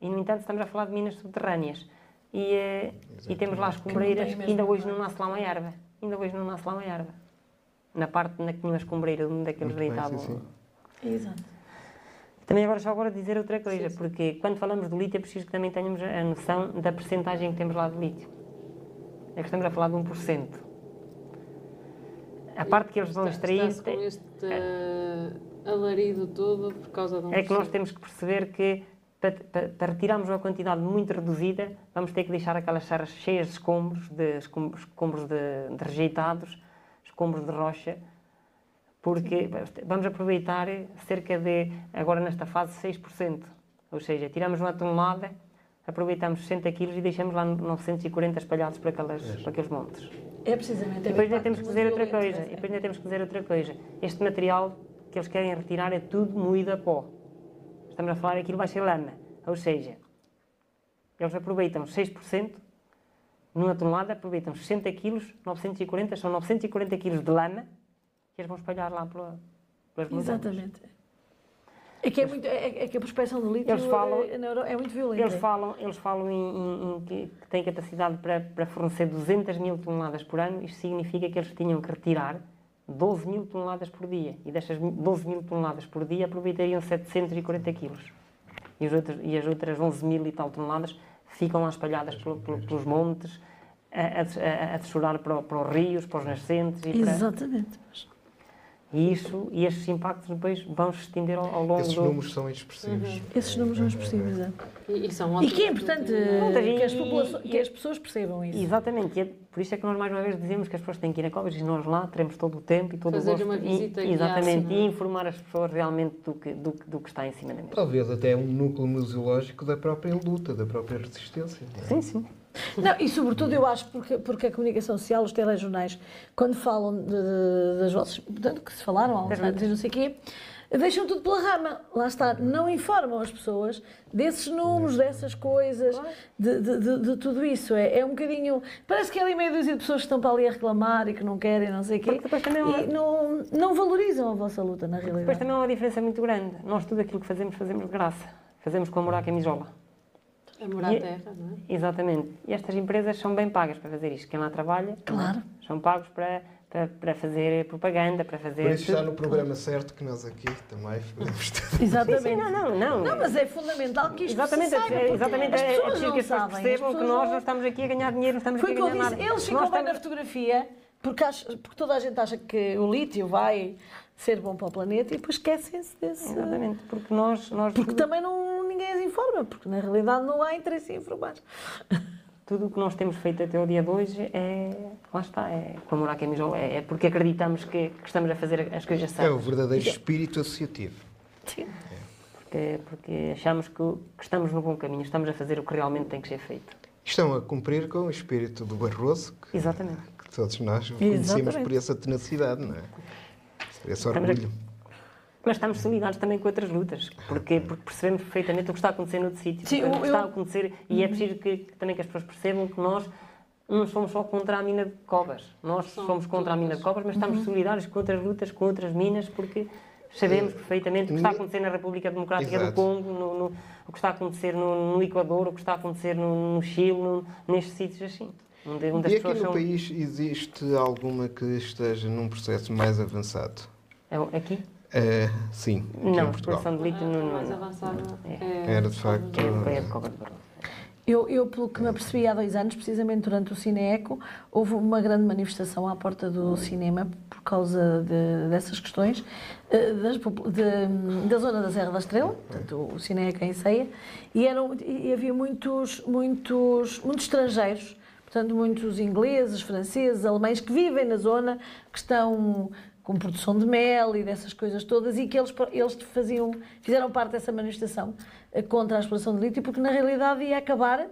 E, no entanto, estamos a falar de minas subterrâneas. E, eh, e temos lá as cumbreiras, ainda hoje não nasce lá uma erva. Ainda hoje não nasce lá uma erva. Na parte na que tinham as cumbreiras, onde é que eles Muito bem, deitavam. sim, sim. Exato. Também agora, já agora dizer outra coisa, porque quando falamos do lítio é preciso que também tenhamos a noção da percentagem que temos lá de lítio. É que estamos a falar de 1%. A parte que eles vão extrair com este eh, alarido todo por causa de um é que nós temos que perceber que para, para, para retirarmos uma quantidade muito reduzida, vamos ter que deixar aquelas serras cheias de escombros, de escombros, escombros de, de rejeitados, escombros de rocha, porque vamos aproveitar cerca de, agora nesta fase, 6%. Ou seja, tiramos uma tonelada, aproveitamos 60 quilos e deixamos lá 940 espalhados por, aquelas, por aqueles montes. É precisamente. E depois ainda temos que dizer outra coisa. E depois ainda temos que dizer outra coisa. Este material que eles querem retirar é tudo moído a pó. Estamos a falar que aquilo vai ser lama. Ou seja, eles aproveitam 6%, numa tonelada, aproveitam 60 quilos, 940, são 940 quilos de lama que eles vão espalhar lá pela, pelas montanhas. Exatamente. É que, é muito, é, é que a prospecção do lítio Eles falam- é, é muito violenta. Eles falam, eles falam em, em- em que, que têm capacidade para, para fornecer 200 mil toneladas por ano. Isto significa que eles tinham que retirar 12 mil toneladas por dia. E destas 12 mil toneladas por dia aproveitariam 740 quilos. E as outras, e as outras 11 mil e tal toneladas ficam lá espalhadas pelo- pelo- pelos montes, a, a, a dessolar para, para os rios, para os nascentes. E, para, Exatamente. E isso, e estes impactos depois vão se estender ao, ao longo Esses do... números são expressivos. Esses números são expressivos. é. E, e são E que é importante e- que as, e- que as pessoas percebam isso. Exatamente, e é por isso é que nós mais uma vez dizemos que as pessoas têm que ir a Covas e nós lá teremos todo o tempo e todo Fazer o gosto. uma visita e, exatamente, e é? informar as pessoas realmente do que, do, que- do que está em cima da mesa. Talvez até um núcleo museológico da própria luta, da própria resistência. é? Sim, sim. Não, e sobretudo eu acho porque, porque a comunicação social, os telejornais, quando falam de- de- das vossas, portanto, que se falaram há uns anos e não sei o quê, deixam tudo pela rama. Lá está, não informam as pessoas desses números, dessas coisas, de, de- de- de tudo isso. É, é um bocadinho. Parece que é ali meia dúzia de pessoas que estão para ali a reclamar e que não querem, não sei o quê. Depois E não, não valorizam a vossa luta, na Depois realidade. também há uma diferença muito grande. Nós tudo aquilo que fazemos, fazemos de graça. Fazemos com amor à camisola. Amor à E- terra, não é? Exatamente. E estas empresas são bem pagas para fazer isto. Quem lá trabalha, Claro. são pagos para, para, para fazer propaganda, para fazer. Por isso está no programa certo que nós aqui também fazemos. Exatamente. Sim, não, não, não. Não, mas é fundamental que isto Exatamente, se saiba, é, porque exatamente as é, é pessoas preciso não que as pessoas sabem. as percebam que pessoas nós não- estamos aqui a ganhar dinheiro, não estamos Foi aqui a ganhar disse, nada. eles ficam bem na estamos- fotografia, porque, acha- porque toda a gente acha que o lítio vai ser bom para o planeta e depois esquecem-se desse. Exatamente, porque nós, nós Porque tudo, também não, ninguém as informa, porque na realidade não há interesse em informar. tudo o que nós temos feito até o dia de hoje é, lá está, é com amor à camisola, é, é porque acreditamos que, que estamos a fazer as coisas É o certas. verdadeiro espírito associativo. Sim. Porque, porque achamos que, que estamos no bom caminho, estamos a fazer o que realmente tem que ser feito. Estão a cumprir com o espírito do Barroso, que, Exatamente. que todos nós conhecemos Exatamente. por essa tenacidade, não é? Esse Estamos a- orgulho. Mas estamos solidários também com outras lutas, porque, porque percebemos perfeitamente o que está a acontecer noutro sítio, Sim, o que eu- está a acontecer, e é preciso que, que também que as pessoas percebam que nós não somos só contra a mina de cobras, nós somos contra a mina de cobras, mas estamos solidários com outras lutas, com outras minas, porque sabemos perfeitamente o que está a acontecer na República Democrática do Exato. Congo, no, no- o que está a acontecer no, no Equador, o que está a acontecer no, no Chile, no, nestes sítios assim. Onde, onde E aqui no são. país existe alguma que esteja num processo mais avançado? É Aqui? Eh, sim, aqui Não, em Portugal. exploração de lítio A não, mais não, avançada É. Era de facto. é, é de de. Eu, eu, pelo que me apercebi há dois anos, precisamente durante o Cineeco, houve uma grande manifestação à porta do cinema por causa de- dessas questões eh, das de- da zona da Serra da Estrela, portanto, o Cineeco em Ceia, e, eram, e havia muitos, muitos, muitos estrangeiros, portanto, muitos ingleses, franceses, alemães que vivem na zona, que estão com produção de mel e dessas coisas todas, e que eles, eles faziam, fizeram parte dessa manifestação eh, contra a exploração de lítio, porque na realidade ia acabar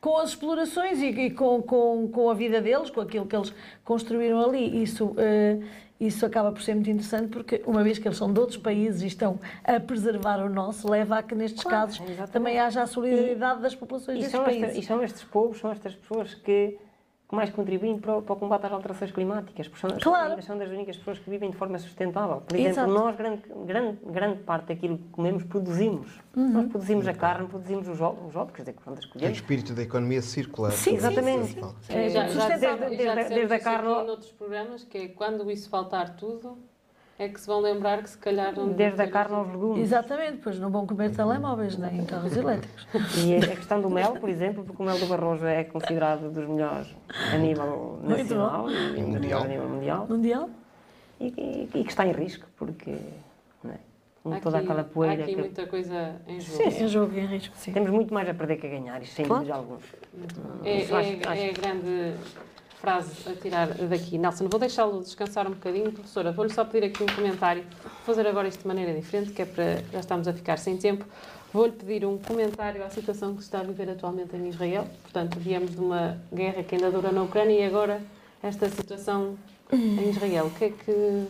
com as explorações e, e com, com, com a vida deles, com aquilo que eles construíram ali. Isso, eh, isso acaba por ser muito interessante, porque uma vez que eles são de outros países e estão a preservar o nosso, leva a que nestes Claro, casos exatamente. também haja a solidariedade das populações E destes são, países. e são estes povos, são estas pessoas que mais contribuem para, o- para o combate às alterações climáticas, porque são, Claro. são das únicas pessoas que vivem de forma sustentável. Por exemplo, Exato. nós, grande, grande, grande parte daquilo que comemos, produzimos. Uhum. Nós produzimos a carne, produzimos os ovos, os ovos quer dizer, quando as É o colhemos. espírito da economia circular. Sim, sim, Exatamente. sim, sim. É, já, já, dissemos- Desde- já desde- desde a carne noutros programas, que é quando isso faltar tudo, é que se vão lembrar que se calhar não Desde a carne aos legumes. Exatamente, pois não vão comer telemóveis nem carros elétricos. E a a questão do mel, por exemplo, porque o mel do Barroso é considerado dos melhores a nível nacional e Mundial. a nível mundial. Mundial? e, e- e que está em risco, porque não é? com Há toda aqui- aquela poeira. Há aqui que- muita coisa em jogo. Sim, em jogo em risco, sim. Temos muito mais a perder que a ganhar, isso sem Claro. dúvida alguma. É, acho- é- acho- é a grande frase a tirar daqui. Nelson, vou deixá-lo descansar um bocadinho. Professora, vou-lhe só pedir aqui um comentário. Vou fazer agora isto de maneira diferente, que é para. Já estamos a ficar sem tempo. Vou-lhe pedir um comentário à situação que se está a viver atualmente em Israel. Portanto, viemos de uma guerra que ainda dura na Ucrânia e agora esta situação em Israel. O que é que.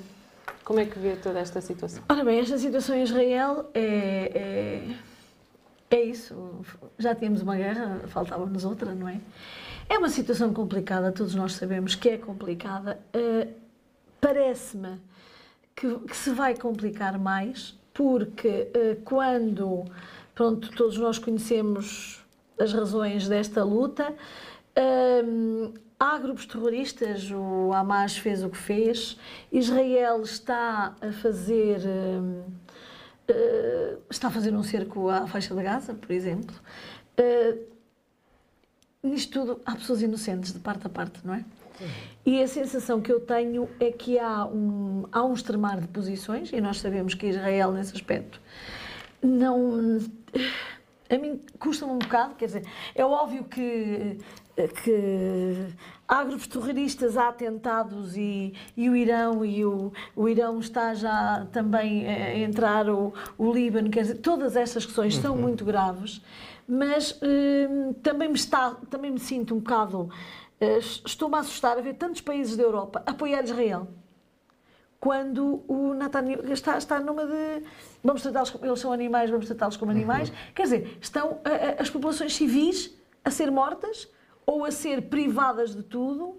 Como é que vê toda esta situação? Ora bem, esta situação em Israel é, é, é isso. Já tínhamos uma guerra, faltava-nos outra, não é? É uma situação complicada, todos nós sabemos que é complicada. Eh, Parece-me que, que se vai complicar mais, porque eh, quando, pronto, todos nós conhecemos as razões desta luta, hum, há grupos terroristas, o Hamas fez o que fez, Israel está a fazer. hum, eh, está a fazer um cerco à faixa de Gaza, por exemplo. Eh, nisto tudo há pessoas inocentes de parte a parte, não é? E a sensação que eu tenho é que há um, há um extremar de posições, e nós sabemos que Israel, nesse aspecto, não. A mim custa-me um bocado, quer dizer, é óbvio que, que há grupos terroristas, há atentados e, e o Irão e o, o Irão está já também a entrar, o, o Líbano, quer dizer, todas estas questões são muito graves, mas hum, também, me está, também me sinto um bocado, eh, estou-me a assustar a ver tantos países da Europa apoiar Israel quando o Netanyahu está, está numa de vamos tratá-los como eles são animais, vamos tratá-los como animais. Quer dizer, estão a- a- as populações civis a ser mortas ou a ser privadas de tudo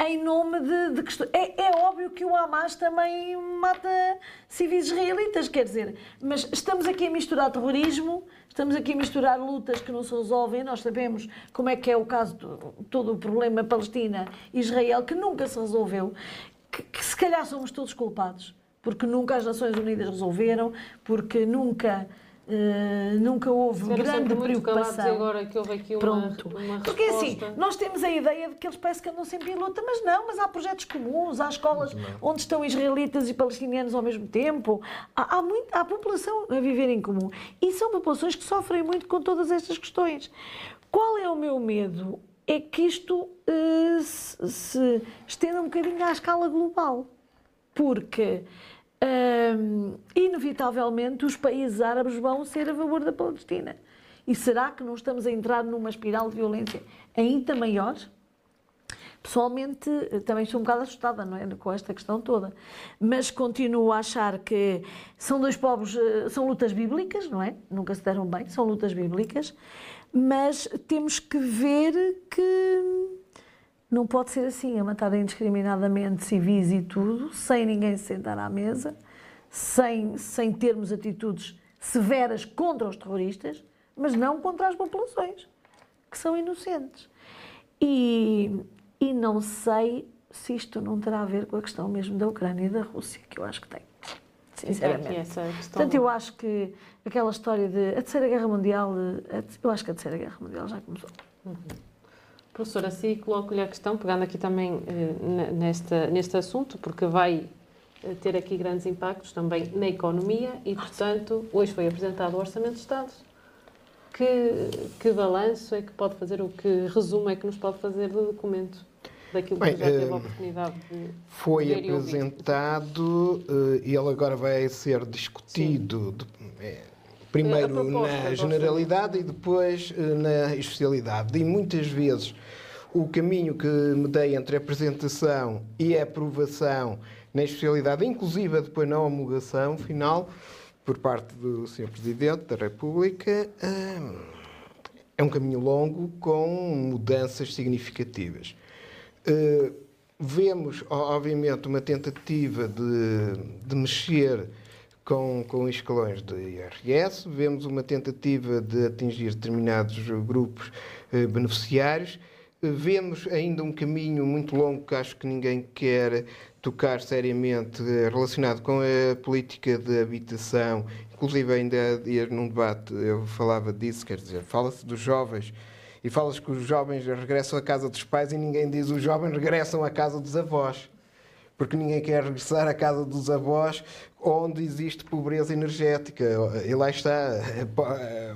em nome de, de questões. É, é óbvio que o Hamas também mata civis israelitas, quer dizer, mas estamos aqui a misturar terrorismo, estamos aqui a misturar lutas que não se resolvem. Nós sabemos como é que é o caso de todo o problema Palestina-Israel, que nunca se resolveu que, que se calhar somos todos culpados, porque nunca as Nações Unidas resolveram, porque nunca Uh, nunca houve Era grande preocupação. agora que houve aqui uma, Pronto. uma Porque assim, resposta. nós temos a ideia de que eles parecem que andam sempre em luta, mas não, mas há projetos comuns, há escolas onde estão israelitas e palestinianos ao mesmo tempo, há, há, muito, há população a viver em comum. E são populações que sofrem muito com todas estas questões. Qual é o meu medo? É que isto eh, se, se estenda um bocadinho à escala global. Porque hum, inevitavelmente os países árabes vão ser a favor da Palestina. E será que não estamos a entrar numa espiral de violência ainda maior? Pessoalmente, também estou um bocado assustada não é? com esta questão toda, mas continuo a achar que são dois povos, eh, são lutas bíblicas, não é? Nunca se deram bem, são lutas bíblicas, mas temos que ver que não pode ser assim, a matar indiscriminadamente civis e tudo, sem ninguém se sentar à mesa, sem, sem termos atitudes severas contra os terroristas, mas não contra as populações, que são inocentes. E, e não sei se isto não terá a ver com a questão mesmo da Ucrânia e da Rússia, que eu acho que tem, Fica aqui sinceramente. essa questão. Portanto, eu acho que aquela história de a Terceira Guerra Mundial, eh, eu acho que a Terceira Guerra Mundial já começou. Professora, assim coloco-lhe a questão, pegando aqui também eh, ne- nesta, neste assunto, porque vai eh, ter aqui grandes impactos também na economia e, portanto, hoje foi apresentado o Orçamento de Estado. Que, que balanço é que pode fazer, o que resumo é que nos pode fazer do documento, daquilo que Bem, já teve eh, a oportunidade de Foi apresentado eh, e ele agora vai ser discutido de- eh, primeiro na generalidade e depois eh, na especialidade. E muitas vezes o caminho que me dei entre a apresentação e a aprovação na especialidade, inclusive depois na homologação final, por parte do Sr. Presidente da República, eh, é um caminho longo com mudanças significativas. Uh, vemos, obviamente, uma tentativa de, de mexer com, com escalões de IRS, vemos uma tentativa de atingir determinados grupos eh, beneficiários, Eh, vemos ainda um caminho muito longo que acho que ninguém quer tocar seriamente eh, relacionado com a política de habitação. Inclusive, ainda num debate eu falava disso, quer dizer, fala-se dos jovens e falas que os jovens regressam à casa dos pais e ninguém diz os jovens regressam à casa dos avós. Porque ninguém quer regressar à casa dos avós onde existe pobreza energética. E lá está,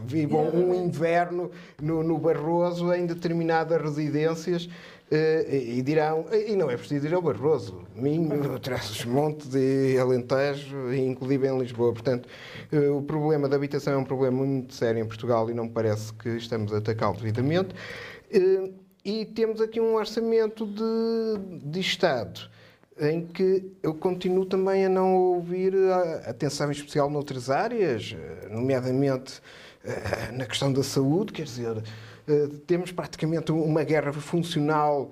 vivam um inverno no, no Barroso em determinadas residências eh, e dirão, e não é preciso ir ao Barroso, Minho, Trás-os-Montes e Alentejo, inclusive em Lisboa. Portanto, eh, o problema da habitação é um problema muito sério em Portugal e não parece que estamos a atacá-lo devidamente. Eh, E temos aqui um orçamento de, de Estado em que eu continuo também a não ouvir a atenção especial noutras áreas, eh, nomeadamente eh, na questão da saúde, quer dizer, eh, temos praticamente uma guerra funcional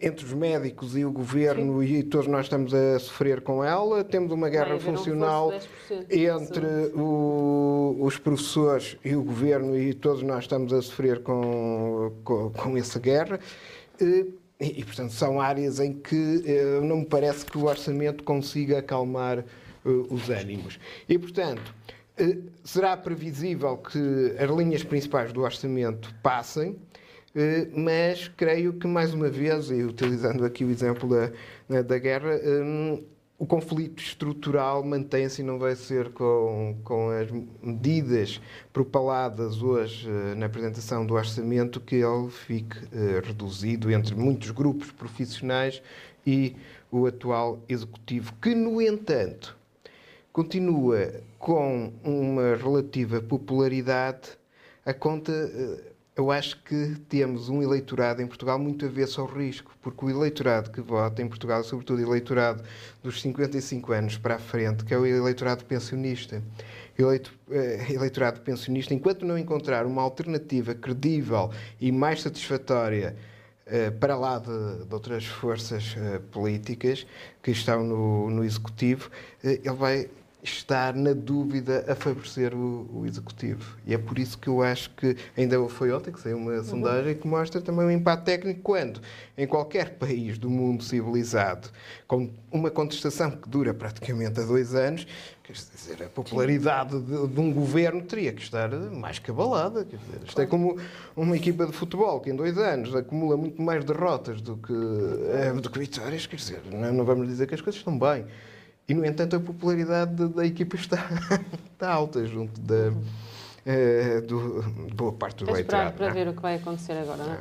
entre os médicos e o governo e todos nós estamos a sofrer com ela. Temos uma guerra um funcional reforço de 10% entre o- os professores e o governo e todos nós estamos a sofrer com, com, com essa guerra. Eh, E, e, portanto, são áreas em que eh, não me parece que o orçamento consiga acalmar eh, os ânimos. E, portanto, eh, será previsível que as linhas principais do orçamento passem, eh, mas creio que, mais uma vez, e utilizando aqui o exemplo da, da guerra, hum, o conflito estrutural mantém-se e não vai ser com, com as medidas propaladas hoje eh, na apresentação do orçamento que ele fique eh, reduzido entre muitos grupos profissionais e o atual executivo, que, no entanto, continua com uma relativa popularidade a conta. eh, Eu acho que temos um eleitorado em Portugal muito avesso ao risco, porque o eleitorado que vota em Portugal, sobretudo o eleitorado dos 55 anos para a frente, que é o eleitorado pensionista, eleito, eh, eleitorado pensionista, enquanto não encontrar uma alternativa credível e mais satisfatória eh, para lá de, de outras forças eh, políticas que estão no, no Executivo, ele vai estar na dúvida a favorecer o, o, executivo. E é por isso que eu acho que ainda foi ontem que saiu uma uhum. sondagem que mostra também o impacto técnico quando em qualquer país do mundo civilizado com uma contestação que dura praticamente há dois anos, quer dizer, a popularidade de, de um governo teria que estar mais que abalada. Quer dizer, isto é como uma equipa de futebol que em dois anos acumula muito mais derrotas do que, eh, do que vitórias. Quer dizer, não, não vamos dizer que as coisas estão bem. E, no entanto, a popularidade da, da equipa está, está alta junto da, uh, do, boa parte do eleitorado. para é? ver o que vai acontecer agora, não é?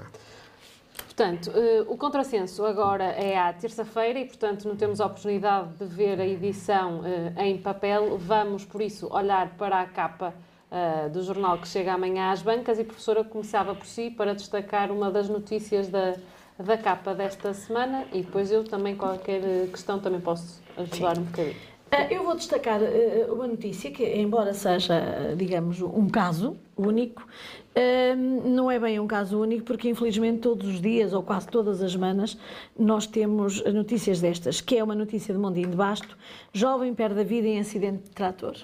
Portanto, uh, o contrassenso agora é à terça-feira e, portanto, não temos a oportunidade de ver a edição uh, em papel. Vamos, por isso, olhar para a capa uh, do jornal que chega amanhã às bancas e professora começava por si para destacar uma das notícias da, da capa desta semana e depois eu também, qualquer questão, também posso ajudar Sim. um bocadinho. Ah, eu vou destacar uh, uma notícia que, embora seja, digamos, um caso único, uh, não é bem um caso único, porque infelizmente todos os dias, ou quase todas as semanas, nós temos notícias destas, que é uma notícia de Mondinho de Basto, jovem perde a vida em acidente de trator.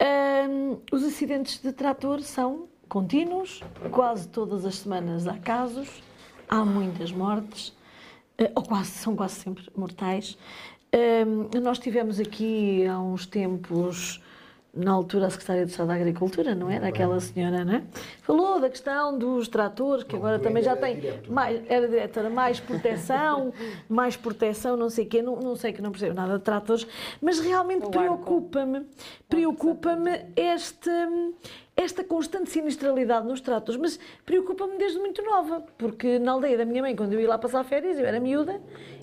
Uh, os acidentes de trator são contínuos, quase todas as semanas há casos, há muitas mortes, ou quase, são quase sempre mortais. Um, nós tivemos aqui há uns tempos, na altura, a Secretária de Estado da Agricultura, não era? Aquela senhora, não é? Falou da questão dos tratores, que agora também já tem. Mais, era diretora, mais proteção, mais proteção, não sei o quê. Não, não sei que não percebo nada de tratores, mas realmente preocupa-me, preocupa-me este esta constante sinistralidade nos tratos, mas preocupa-me desde muito nova, porque na aldeia da minha mãe, quando eu ia lá passar férias, eu era miúda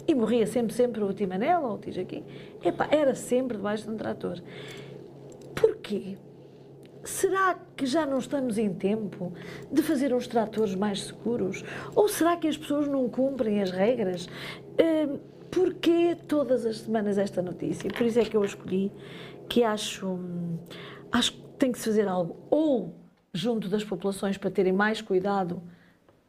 e morria sempre, sempre o Timanela ou o Tijaquim. Epá, era sempre debaixo de um trator. Porquê? Será que já não estamos em tempo de fazer uns tratores mais seguros? Ou será que as pessoas não cumprem as regras? Uh, porquê todas as semanas esta notícia? Por isso é que eu escolhi que acho, acho tem que se fazer algo ou junto das populações para terem mais cuidado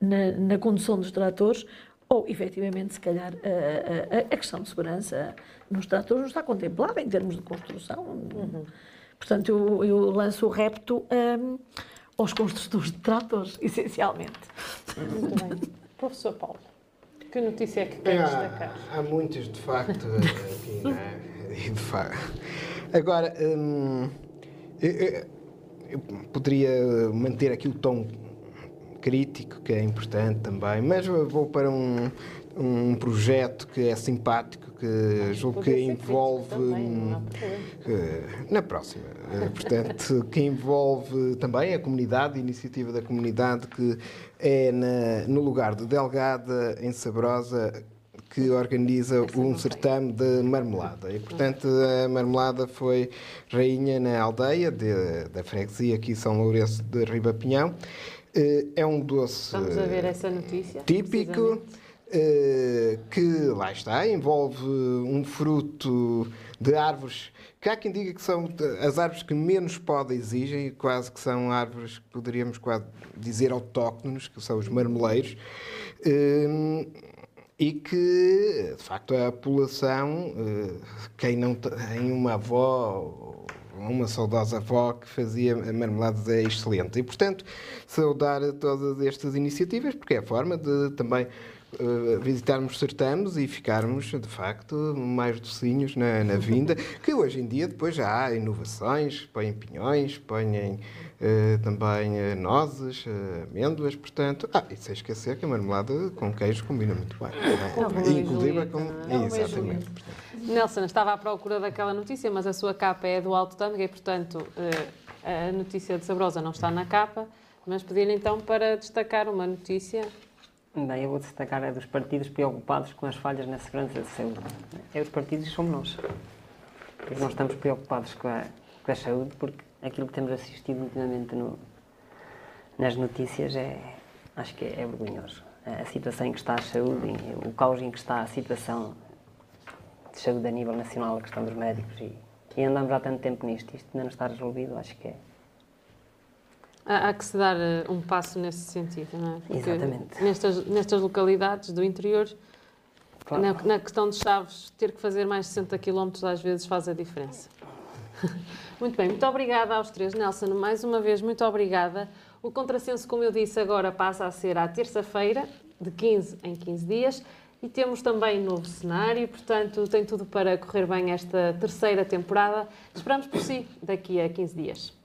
na, na condução dos tratores, ou efetivamente, se calhar, a, a, a, questão de segurança nos tratores não está contemplada em termos de construção. Uhum. Portanto, eu, eu, lanço o repto um, aos construtores de tratores, essencialmente. Muito bem. Professor Paulo, que notícia é que quer é, destacar? Há, há muitas, de facto, aqui, né? de facto. Agora. Hum, eu, eu poderia manter aqui o tom crítico, que é importante também, mas vou para um, um projeto que é simpático, que julgo que envolve. Também, na próxima. Eh, portanto, que envolve também a comunidade, a iniciativa da comunidade, que é na, no lugar de Delgada, em Sabrosa, que organiza um certame de marmelada. E, portanto, a marmelada foi rainha na aldeia de, da freguesia aqui São Lourenço de Ribapinhão. Eh, é um doce Vamos a ver essa notícia, típico eh, que, lá está, envolve um fruto de árvores que há quem diga que são as árvores que menos poda exigem, quase que são árvores que poderíamos quase dizer autóctonos, que são os marmeleiros. Eh, e que, de facto, a população, eh, quem não tem uma avó, uma saudosa avó que fazia marmeladas é excelente. E, portanto, saudar todas estas iniciativas, porque é a forma de também uh, visitarmos certames e ficarmos, de facto, mais docinhos na, na vinda, que hoje em dia depois já há inovações, põem pinhões, põem Uh, também uh, nozes, uh, amêndoas, portanto. Ah, e sem esquecer que a marmelada com queijo combina muito bem. É? Inclusive com. É exatamente. Nelson, estava à procura daquela notícia, mas a sua capa é do Alto Tâmega e, portanto, a notícia de Sabrosa não está na capa, mas pedir então para destacar uma notícia. Bem, eu vou destacar a dos partidos preocupados com as falhas na segurança de saúde. É os partidos e somos nós. Porque nós estamos preocupados com a, com a saúde, porque aquilo que temos assistido ultimamente no, nas notícias é, acho que é, é vergonhoso. A situação em que está a saúde, o caos em que está a situação de saúde a nível nacional, a questão dos médicos e, e andamos há tanto tempo nisto, isto ainda não está resolvido, acho que é. Há, que se dar eh, um passo nesse sentido, não é? Porque Exatamente. Nestas, nestas localidades do interior, claro. na, na questão de Chaves, ter que fazer mais de 60 km às vezes faz a diferença. Muito bem, muito obrigada aos três. Nelson, mais uma vez, muito obrigada. O contrassenso, como eu disse, agora passa a ser à terça-feira, de 15 em 15 dias. E temos também novo cenário, portanto, tem tudo para correr bem esta terceira temporada. Esperamos por si daqui a 15 dias.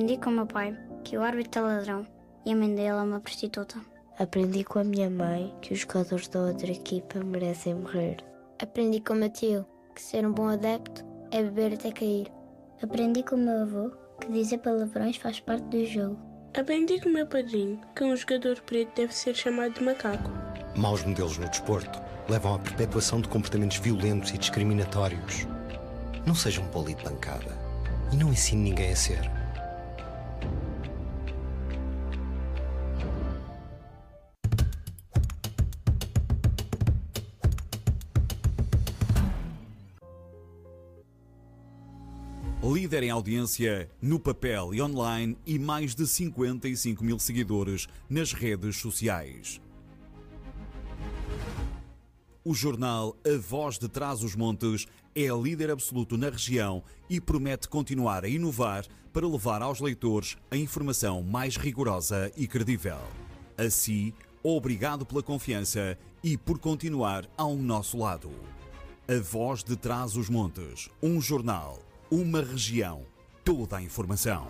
Aprendi com o meu pai que o árbitro é ladrão e a mãe dele é uma prostituta. Aprendi com a minha mãe que os jogadores da outra equipa merecem morrer. Aprendi com o meu tio que ser um bom adepto é beber até cair. Aprendi com o meu avô que dizer palavrões faz parte do jogo. Aprendi com o meu padrinho que um jogador preto deve ser chamado de macaco. Maus modelos no desporto levam à perpetuação de comportamentos violentos e discriminatórios. Não seja um poli de bancada e não ensine ninguém a ser. Líder em audiência no papel e online e mais de 55 mil seguidores nas redes sociais. O jornal A Voz de Trás os Montes é líder absoluto na região e promete continuar a inovar para levar aos leitores a informação mais rigorosa e credível. Assim, obrigado pela confiança e por continuar ao nosso lado. A Voz de Trás os Montes, um jornal uma região, toda a informação.